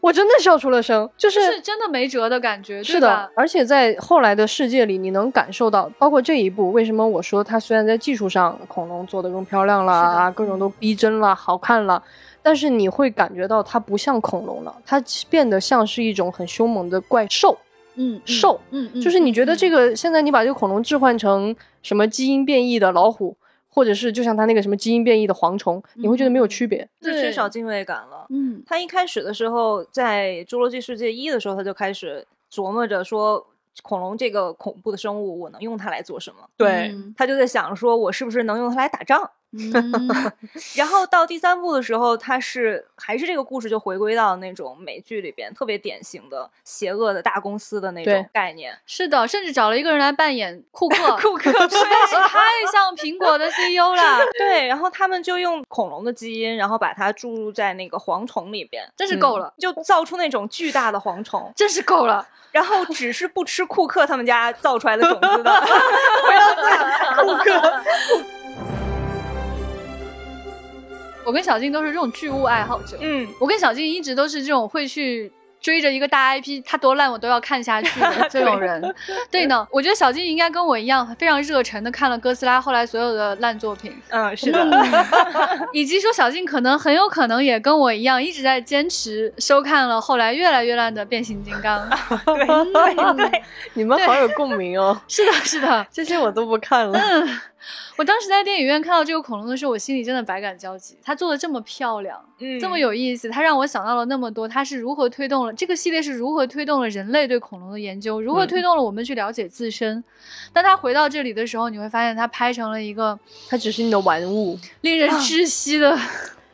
我真的笑出了声。就是是真的没辙的感觉，是的，而且在后来的世界里，你能感受到，包括这一部，为什么我说它虽然在技术上恐龙做的更漂亮了啊，各种都逼真了、好看了，但是你会感觉到它不像恐龙了，它变得像是一种很凶猛的怪兽。嗯，嗯兽，嗯嗯，就是你觉得这个个现在你把这个恐龙置换成什么基因变异的老虎，或者是就像他那个什么基因变异的蝗虫，你会觉得没有区别。就缺少敬畏感了。嗯他一开始的时候，在《侏罗纪世界一》的时候，他就开始琢磨着说，恐龙这个恐怖的生物，我能用它来做什么？对嗯他就在想说，我是不是能用它来打仗？嗯 [laughs] 然后到第三部的时候，他是还是这个故事就回归到那种美剧里边特别典型的邪恶的大公司的那种概念。是的，甚至找了一个人来扮演库克，[laughs] 库克 [laughs] 实在是太像苹果的 CEO 了，对，然后他们就用恐龙的基因，然后把它注入在那个蝗虫里边，真是够了，就造出那种巨大的蝗虫，真是够了。然后只是不吃库克他们家造出来的种子的，不要再库克。我跟小静都是这种巨物爱好者，嗯，我跟小静一直都是这种会去。追着一个大 IP，它多烂我都要看下去的 [laughs] 这种人，对呢，我觉得小静应该跟我一样，非常热忱的看了哥斯拉后来所有的烂作品，嗯，是的，[laughs] 以及说小静可能很有可能也跟我一样，一直在坚持收看了后来越来越烂的变形金刚。[laughs] 对对对，你们好有共鸣哦，是的，是的，这些我都不看了。我当时在电影院看到这个恐龙的时候，我心里真的百感交集。它做的这么漂亮，嗯这么有意思，它让我想到了那么多。它是如何推动了这个系列是如何推动了人类对恐龙的研究，如何推动了我们去了解自身。当它回到这里的时候，你会发现它拍成了一个它只是你的玩物，令人窒息的。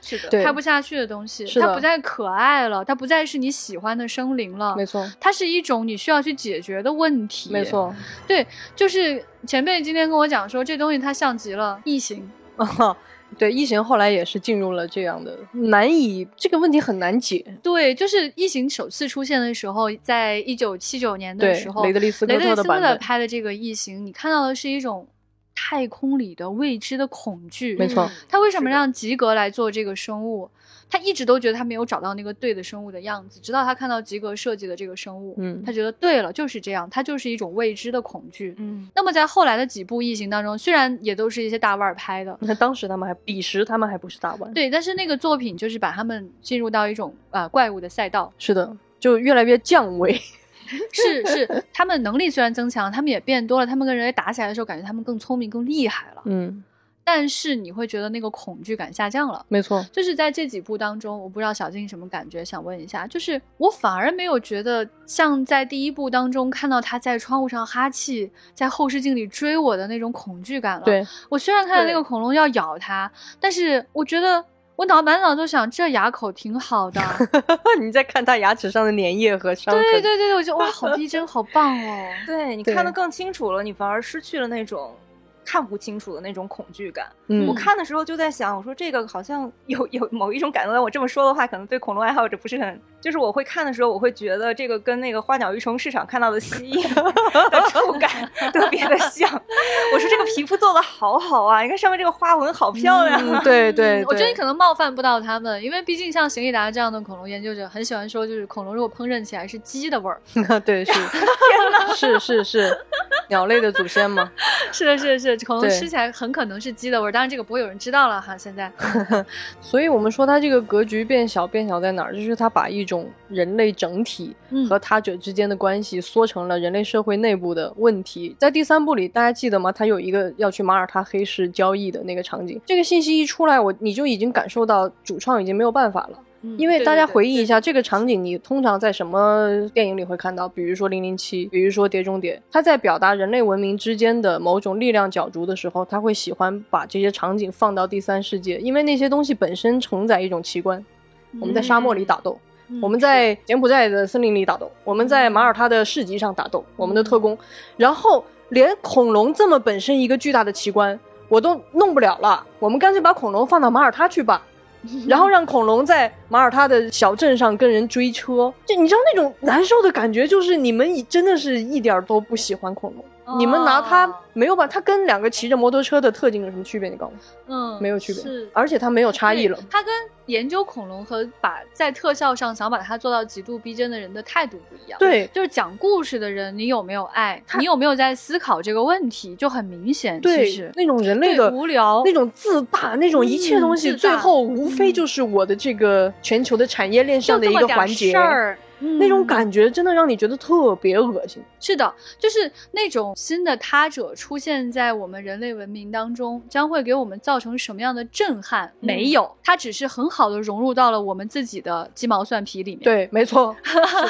是的，拍不下去的东西，它不再可爱了，它不再是你喜欢的生灵了，没错，它是一种你需要去解决的问题。没，错。对，就是前辈今天跟我讲说，这东西它像极了异形。[laughs] 啊，对，异形后来也是进入了这样的难以这个问题很难解。对，就是异形首次出现的时候，在一九七九年的时，候，雷德利·斯科雷德利·斯的，拍的这个异形，你看到的是一种太空里的未知的恐惧。没错，他为什么让吉格来做这个生物？他一直都觉得他没有找到那个对的生物的样子，直到他看到吉格设计的这个生物，嗯他觉得对了，就是这样，它就是一种未知的恐惧。嗯，那么在后来的几部异形当中，虽然也都是一些大腕儿拍的，那当时他们还彼时他们还不是大腕，，对，但是那个作品就是把他们进入到一种呃怪物的赛道，是的，就越来越降维。[laughs] 是是，他们能力虽然增强，他们也变多了，他们跟人类打起来的时候，感觉他们更聪明、更厉害了，嗯，但是你会觉得那个恐惧感下降了。没错，就是在这几部当中，我不知道小静什么感觉，想问一下，就是我反而没有觉得像在第一部当中看到他在窗户上哈气，在后视镜里追我的那种恐惧感了。对，我虽然看到那个恐龙要咬他，但是我觉得我脑满脑都想这牙口挺好的。[laughs] 你在看他牙齿上的粘液和伤痕。对对对对，我觉得哇，好逼真，好棒哦。对对你看得更清楚了，你反而失去了那种看不清楚的那种恐惧感。嗯，我看的时候就在想，我说这个好像有 [laughs] 有某一种感动，我这么说的话，可能对恐龙爱好者不是很，就是我会看的时候，我会觉得这个跟那个花鸟鱼虫市场看到的蜥蜴 [laughs] 的触感 [laughs] 特别的像。我说这个皮肤做的好好啊，你看上面这个花纹好漂亮啊。嗯对对，我觉得你可能冒犯不到他们，因为毕竟像邢益达这样的恐龙研究者，很喜欢说，就是恐龙如果烹饪起来是鸡的味儿。对是天是是是，鸟类的祖先嘛。是的，是的，是的，恐龙对吃起来很可能是鸡的味儿，当然这个不会有人知道了哈。现在，[laughs] 所以我们说它这个格局变小，变小在哪儿？就是它把一种人类整体嗯和他者之间的关系缩成了人类社会内部的问题。在第三部里，大家记得吗？它有一个要去马耳他黑市交易的那个场景，这个信息一出来，我你就已经感受到主创已经没有办法了。因为大家回忆一下，这个场景你通常在什么电影里会看到？比如说《零零七》，比如说《碟中谍》，他在表达人类文明之间的某种力量角逐的时候，他会喜欢把这些场景放到第三世界，因为那些东西本身承载一种奇观。我们在沙漠里打斗，嗯我们在柬埔寨的森林里打斗，我们在马耳他的市集上打斗，我们的特工，然后连恐龙这么本身一个巨大的奇观，我都弄不了了，我们干脆把恐龙放到马耳他去吧。[laughs] 然后让恐龙在马耳他的小镇上跟人追车，就你知道那种难受的感觉，就是你们真的是一点都不喜欢恐龙，你们拿它哦没有把它跟两个骑着摩托车的特警有什么区别？你告诉我，嗯没有区别是，而且它没有差异了对。它跟研究恐龙和把在特效上想把它做到极度逼真的人的态度不一样。对就是讲故事的人，你有没有爱？你有没有在思考这个问题，就很明显。其对实，那种人类的无聊那种自大，那种一切东西，嗯最后无非就是我的这个全球的产业链上的一个环节事。儿。那种嗯感觉真的让你觉得特别恶心。是的，就是那种新的他者出现在我们人类文明当中，将会给我们造成什么样的震撼？嗯没有，它只是很好的融入到了我们自己的鸡毛蒜皮里面。，对，没错，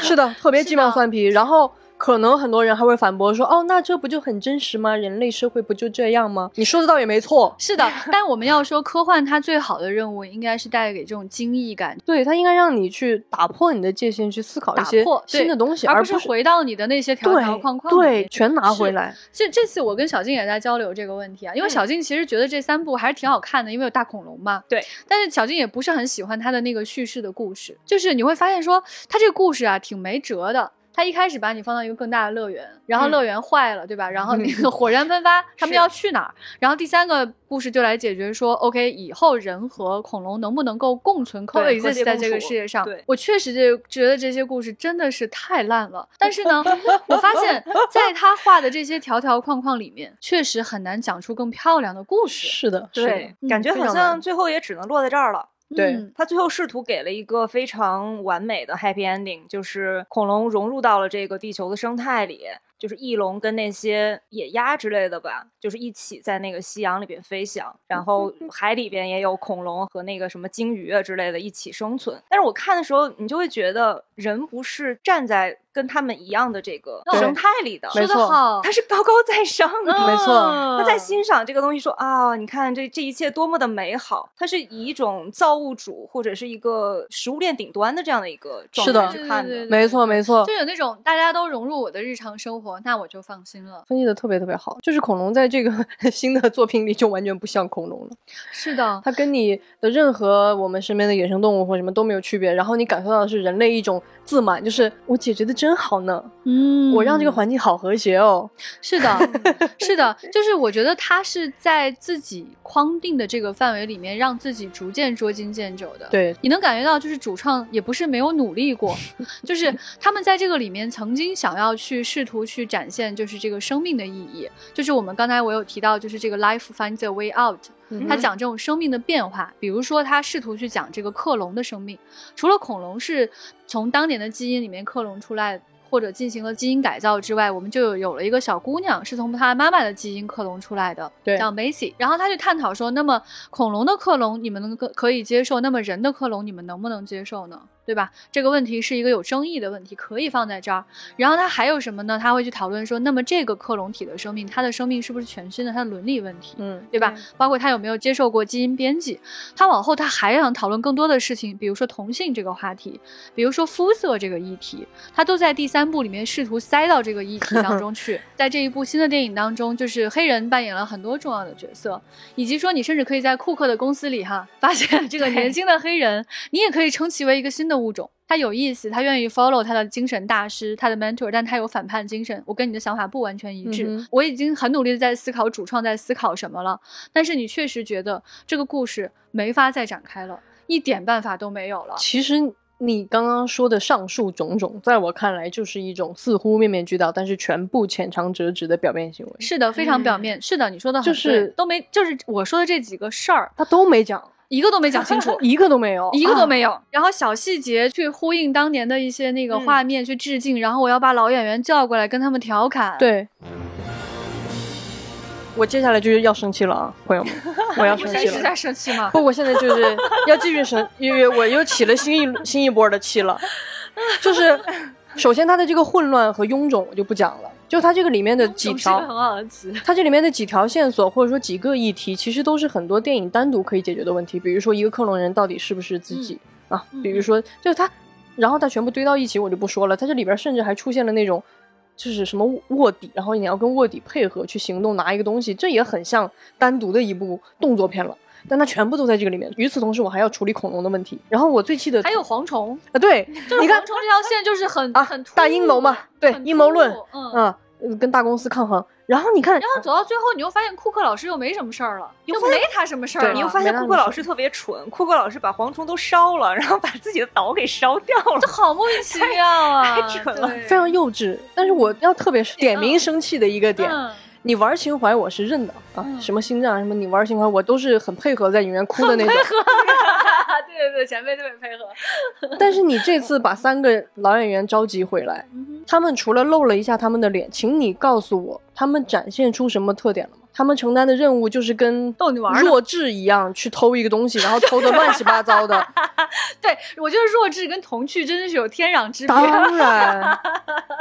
是的，[laughs] 特别鸡毛蒜皮。然后可能很多人还会反驳说：“哦，那这不就很真实吗？人类社会不就这样吗？”你说的倒也没错。是的。[laughs] 但我们要说科幻，它最好的任务应该是带给这种惊异感。对，它应该让你去打破你的界限，去思考一些新的东西，而不不是回到你的那些条条框框里对全拿回来。这这次我跟小静也在交流这个问题啊，因为嗯小静其实觉得这三部还是挺好看的，因为有大恐龙嘛。对。但是小静也不是很喜欢他的那个叙事的故事，就是你会发现说他这个故事啊挺没辙的。他一开始把你放到一个更大的乐园，然后嗯乐园坏了，对吧？然后那个火山喷发，他们要去哪儿？然后第三个故事就来解决说，OK，以后人和恐龙能不能够共存 coexist 谐在这个世界上？对我确实就觉得这些故事真的是太烂了。但是呢，[laughs] 我发现在他画的这些条条框框里面，确实很难讲出更漂亮的故事。是的，对，嗯感觉好像最后也只能落在这儿了。对嗯他最后试图给了一个非常完美的 happy ending，就是恐龙融入到了这个地球的生态里，就是翼龙跟那些野鸭之类的吧，就是一起在那个夕阳里边飞翔，然后 [laughs] 海里边也有恐龙和那个什么鲸鱼啊之类的一起生存。但是我看的时候，你就会觉得人不是站在跟他们一样的这个生态里的，没错好，他是高高在上的。没错嗯他在欣赏这个东西，说啊，你看这这一切多么的美好。他是以一种造物主或者是一个食物链顶端的这样的一个状态去看的对对对。没错，没错就。有那种大家都融入我的日常生活，那我就放心了。分析的特别特别好，就是恐龙在这个 [laughs] 新的作品里就完全不像恐龙了，是的，它跟你的任何我们身边的野生动物或什么都没有区别，然后你感受到的是人类一种自满，就是我解决的真好呢，嗯我让这个环境好和谐哦。是的，[laughs] 是的，就是我觉得他是在自己框定的这个范围里面，让自己逐渐捉襟见肘的。。对，你能感觉到，就是主创也不是没有努力过，[laughs] 就是他们在这个里面曾经想要去试图去展现，就是这个生命的意义。就是我们刚才我有提到，就是这个 life finds a way out，嗯他讲这种生命的变化，比如说他试图去讲这个克隆的生命，除了恐龙是从当年的基因里面克隆出来。或者进行了基因改造之外，我们就有有了一个小姑娘，是从她妈妈的基因克隆出来的，对叫 Macy。然后他就探讨说，那么恐龙的克隆你们能可可以接受，那么人的克隆你们能不能接受呢？对吧？这个问题是一个有争议的问题，可以放在这儿。然后他还有什么呢？他会去讨论说，那么这个克隆体的生命，它的生命是不是全新的？它的伦理问题，嗯，对吧对？包括他有没有接受过基因编辑？他往后他还想讨论更多的事情，比如说同性这个话题，比如说肤色这个议题，他都在第三部里面试图塞到这个议题当中去。[laughs] 在这一部新的电影当中，就是黑人扮演了很多重要的角色，以及说你甚至可以在库克的公司里哈发现这个年轻的黑人，你也可以称其为一个新的物种。他有意思，他愿意 follow 他的精神大师，他的 mentor，但他有反叛精神。我跟你的想法不完全一致。嗯我已经很努力的在思考主创在思考什么了，但是你确实觉得这个故事没法再展开了，一点办法都没有了。其实你刚刚说的上述种种，在我看来就是一种似乎面面俱到，但是全部浅尝辄止的表面行为。是的，非常表面。是的，你说的就是都没，就是我说的这几个事儿，他都没讲，一个都没讲清楚。[laughs] 一个都没有，一个都啊没有，然后小细节去呼应当年的一些那个嗯画面，去致敬，然后我要把老演员叫过来跟他们调侃。，对。我接下来就是要生气了啊，朋友们，我要 [laughs] 生气了。一直在生气吗？不，我现在就是 [laughs] 要继续生，因为我又起了新一新一波的气了。就是首先他的这个混乱和臃肿我就不讲了，就它这个里面的几条总是个，很好的词。它这里面的几条线索或者说几个议题，其实都是很多电影单独可以解决的问题。比如说一个克隆人到底是不是自己、啊？嗯比如说就是他，然后他全部堆到一起，我就不说了。它这里边甚至还出现了那种。就是什么卧底，然后你要跟卧底配合去行动，拿一个东西，这也很像单独的一部动作片了。但它全部都在这个里面。与此同时，我还要处理恐龙的问题。然后我最气的还有蝗虫，啊，对，就是你看蝗虫这条线就是很啊很突大阴谋嘛对阴谋论嗯。啊、呃跟大公司抗衡。然后你看，然后走到最后，你又发现库克老师又没什么事儿了，又没他什么事儿。你又发现库克老师特别蠢，库克老师把蝗虫都烧了，然后把自己的岛给烧掉了这。好莫名其妙啊！太蠢了非常幼稚。但是我要特别点名生气的一个点，嗯你玩情怀我是认的啊，嗯什么星战什么，你玩情怀我都是很配合在影院哭的那种。对对对，前辈特别配合。但是你这次把三个老演员召集回来，嗯他们除了露了一下他们的脸，请你告诉我，他们展现出什么特点了吗？他们承担的任务就是跟逗你玩儿弱智一样去偷一个东西，然后偷的乱七八糟的。[laughs] 对，我觉得弱智跟童趣真的是有天壤之别。当然，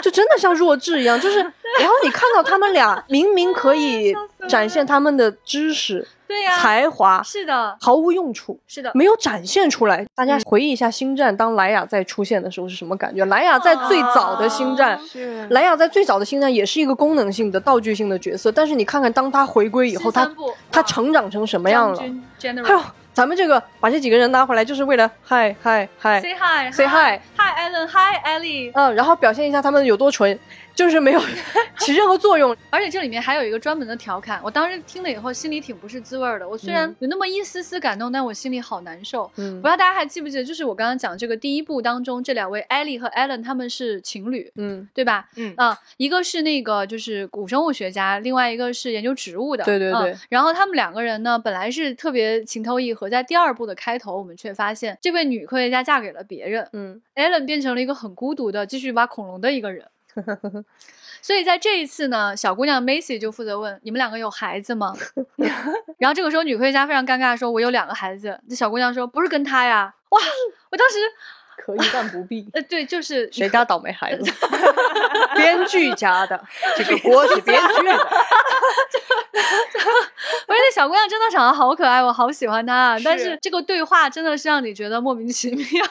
就真的像弱智一样，就是，然后你看到他们俩明明可以 [laughs] 展现他们的知识、对呀、才华，是的，毫无用处，是的，没有展现出来。大家回忆一下《星战》当莱雅在出现的时候是什么感觉？莱雅在最早的《星战》是莱雅在最早的《星战》也是一个功能性的、道具性的角色，但是你看看，当她回归以后，她她啊成长成什么样了？还有哎，咱们这个把这几个人拉回来，就是为了嗨嗨嗨，say hi say hi hi Alan hi Ellie，嗯，然后表现一下他们有多纯，就是没有 [laughs] 起任何作用。而且这里面还有一个专门的调侃，我当时听了以后心里挺不是滋味儿的。我虽然嗯有那么一丝丝感动，但我心里好难受。嗯不知道大家还记不记得，就是我刚刚讲这个第一部当中，这两位 Ellie 和 Alan 他们是情侣，嗯，对吧？嗯啊、一个是那个就是古生物学家，另外一个是研究植物的。嗯对对对然后他们两个人呢，本来是特别情投意合，在第二部的开头，我们却发现这位女科学家嫁给了别人嗯，，Alan 变成了一个很孤独的继续挖恐龙的一个人。[laughs] 所以在这一次呢，小姑娘 Macy 就负责问你们两个有孩子吗？[laughs] 然后这个时候女科学家非常尴尬地说：“我有两个孩子。”这小姑娘说：“不是跟他呀！”哇，我当时 [laughs] 可以但不必。呃对，就是谁家倒霉孩子？编剧家的，这个锅是编剧的。我觉得那小姑娘真的长得好可爱，我好喜欢她。但是是这个对话真的是让你觉得莫名其妙。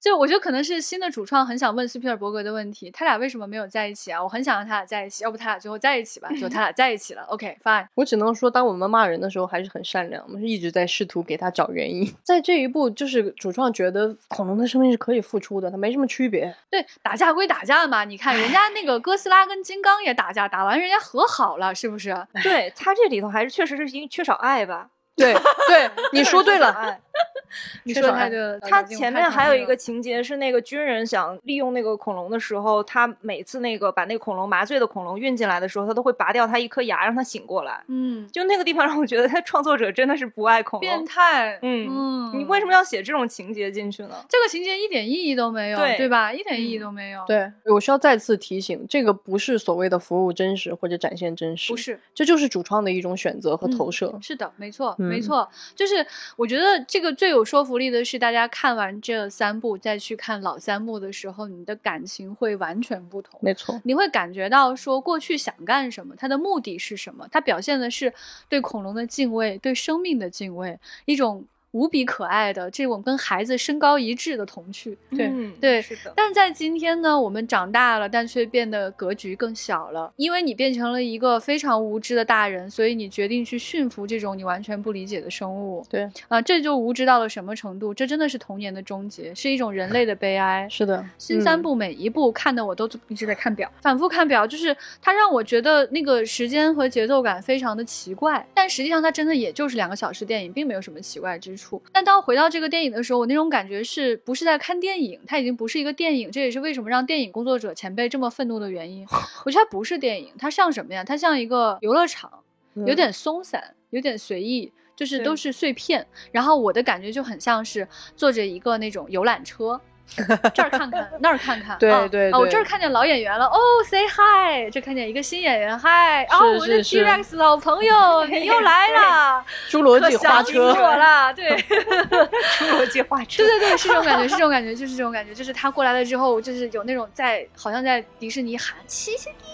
就我觉得可能是新的主创很想问斯皮尔伯格的问题，他俩为什么没有在一起啊？我很想让他俩在一起，要不他俩最后在一起吧？就他俩在一起了，OK，fine。我只能说，当我们骂人的时候还是很善良，我们是一直在试图给他找原因。[laughs] 在这一步，就是主创觉得恐龙的生命是可以付出的，它没什么区别。对，打架归打架嘛，你看人家那个哥斯拉跟金刚也打架，打完人家和好了，是不是？对他这里头还是确实是因为缺少爱吧。对对，你 [laughs] 说对了。爱你说太对了。他前面还有一个情节是那个军人想利用那个恐龙的时候，他每次那个把那个恐龙麻醉的恐龙运进来的时候，他都会拔掉他一颗牙，让他醒过来。嗯，就那个地方让我觉得他创作者真的是不爱恐龙变。态。嗯嗯，你为什么要写这种情节进去呢？这个情节一点意义都没有，对吧？一点意义嗯都没有。，对，我需要再次提醒，这个不是所谓的服务真实或者展现真实，不，是。这就是主创的一种选择和投射。是的，没错，没嗯错，就是我觉得这个最有说服力的是，大家看完这三部再去看老三部的时候，你的感情会完全不同。没错，你会感觉到说过去想干什么，它的目的是什么，它表现的是对恐龙的敬畏，对生命的敬畏，一种无比可爱的这种跟孩子身高一致的童趣。对嗯对是的。但是在今天呢，我们长大了，但却变得格局更小了，因为你变成了一个非常无知的大人，所以你决定去驯服这种你完全不理解的生物。对，啊，这就无知到了什么程度？这真的是童年的终结，是一种人类的悲哀。是的，嗯新三部每一部看的我都一直在看表，反复看表，就是它让我觉得那个时间和节奏感非常的奇怪，但实际上它真的也就是两个小时电影，并没有什么奇怪之处。但当回到这个电影的时候，我那种感觉是不是在看电影？它已经不是一个电影，这也是为什么让电影工作者前辈这么愤怒的原因。[laughs] 我觉得它不是电影，它像什么呀？它像一个游乐场，有嗯点松散，有点随意。就是都是碎片，然后我的感觉就很像是坐着一个那种游览车，[laughs] 这儿看看，那儿看看，对啊啊，我对。对这儿看见老演员了，哦，say hi，这看见一个新演员，hi，啊，我的 T Rex 老朋友，[laughs] 你又来了，[laughs] 侏罗纪花车，我了，对，侏罗纪花车对，对对，是这种感觉，是这种感觉，就是这种感觉，就是他过来了之后，就是有那种在好像在迪士尼喊七星弟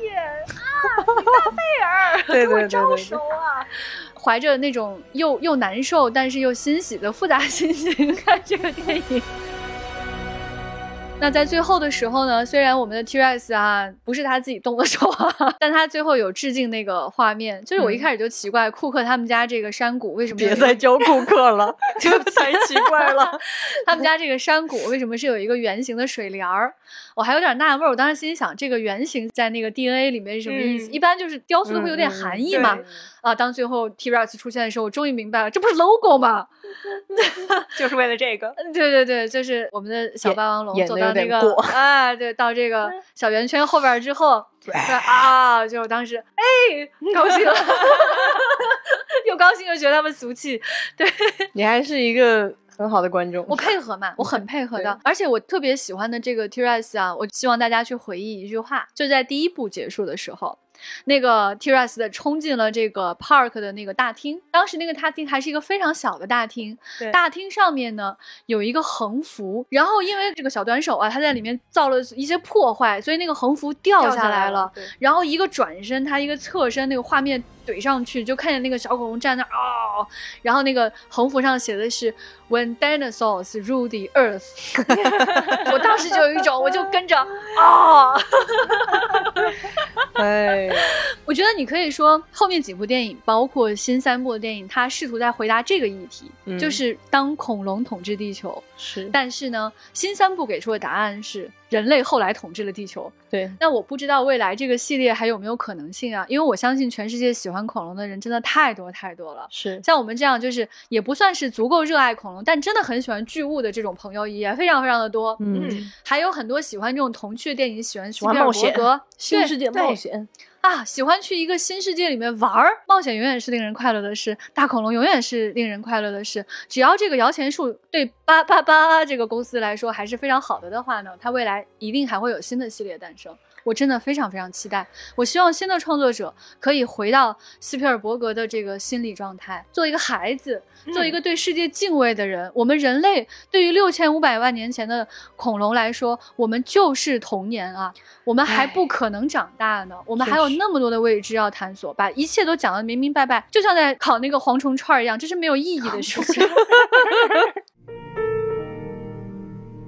弟啊，李大贝尔，给我招手啊！怀着那种又又难受但是又欣喜的复杂心情看这个电影。那在最后的时候呢，虽然我们的 T Rex 啊不是他自己动的手啊，[laughs] 但他最后有致敬那个画面。就是我一开始就奇怪，库克他们家这个山谷为什么别再教库克了，[laughs] 这太奇怪了。[laughs] 他们家这个山谷为什么是有一个圆形的水帘儿？我还有点纳闷儿。我当时心里想，这个圆形在那个 DNA 里面是什么意思？嗯一般就是雕塑都会有点含义嘛。对啊，当最后 T Rex 出现的时候，我终于明白了，这不是 logo 吗？[laughs] 就是为了这个。嗯对对对，就是我们的小霸王龙走到那个啊，对，到这个 [laughs] 小圆圈后边儿之后，对啊，就当时哎高兴了，[laughs] 又高兴又觉得他们俗气，对你还是一个很好的观众。我配合嘛，我很配合的，而且我特别喜欢的这个 T Rex 啊，我希望大家去回忆一句话，就在第一部结束的时候。那个 Tiras 的冲进了这个 park 的那个大厅，当时那个大厅还是一个非常小的大厅，对大厅上面呢有一个横幅，然后因为这个小短手啊，他在里面造了一些破坏，所以那个横幅掉掉下下来了。然后一个转身，他一个侧身，那个画面怼上去，就看见那个小恐龙站那儿哦，然后那个横幅上写的是 When dinosaurs rule the earth，[laughs] 我当时就有一种，我就跟着啊、[laughs] [laughs] 哎，我觉得你可以说后面几部电影，包括新三部的电影，它试图在回答这个议题，嗯就是当恐龙统治地球。是，但是呢，新三部给出的答案是人类后来统治了地球。对，那我不知道未来这个系列还有没有可能性啊？因为我相信全世界喜欢恐龙的人真的太多太多了。是，像我们这样就是也不算是足够热爱恐龙，但真的很喜欢巨物的这种朋友也非常非常的多。嗯，还有很多喜欢这种童趣的电影，喜欢喜斯皮尔伯欢冒险格，对新世界对冒险，啊，喜欢去一个新世界里面玩儿，冒险永远是令人快乐的事，大恐龙永远是令人快乐的事。只要这个摇钱树对巴巴巴这个公司来说还是非常好的的话呢，它未来一定还会有新的系列诞生。我真的非常非常期待，我希望新的创作者可以回到斯皮尔伯格的这个心理状态，做一个孩子，做一个对世界敬畏的人。我们人类对于六千五百万年前的恐龙来说，我们就是童年啊，我们还不可能长大呢，我们还有那么多的未知要探索，把一切都讲得明明白白，就像在烤那个蝗虫串儿一样，这是没有意义的事情。[laughs]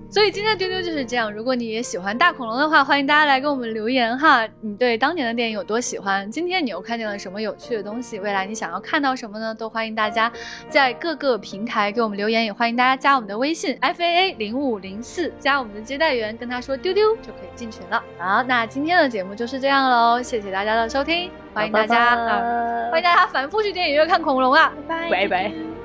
所以今天的丢丢就是这样。如果你也喜欢大恐龙的话，欢迎大家来给我们留言哈。你对当年的电影有多喜欢？今天你又看见了什么有趣的东西？未来你想要看到什么呢？都欢迎大家在各个平台给我们留言，也欢迎大家加我们的微信 f a a 零五零四，加我们的接待员，跟他说丢丢就可以进群了。好，那今天的节目就是这样喽，谢谢大家的收听，欢迎大家啊，欢迎大家反复去电影院看恐龙啊，拜拜拜。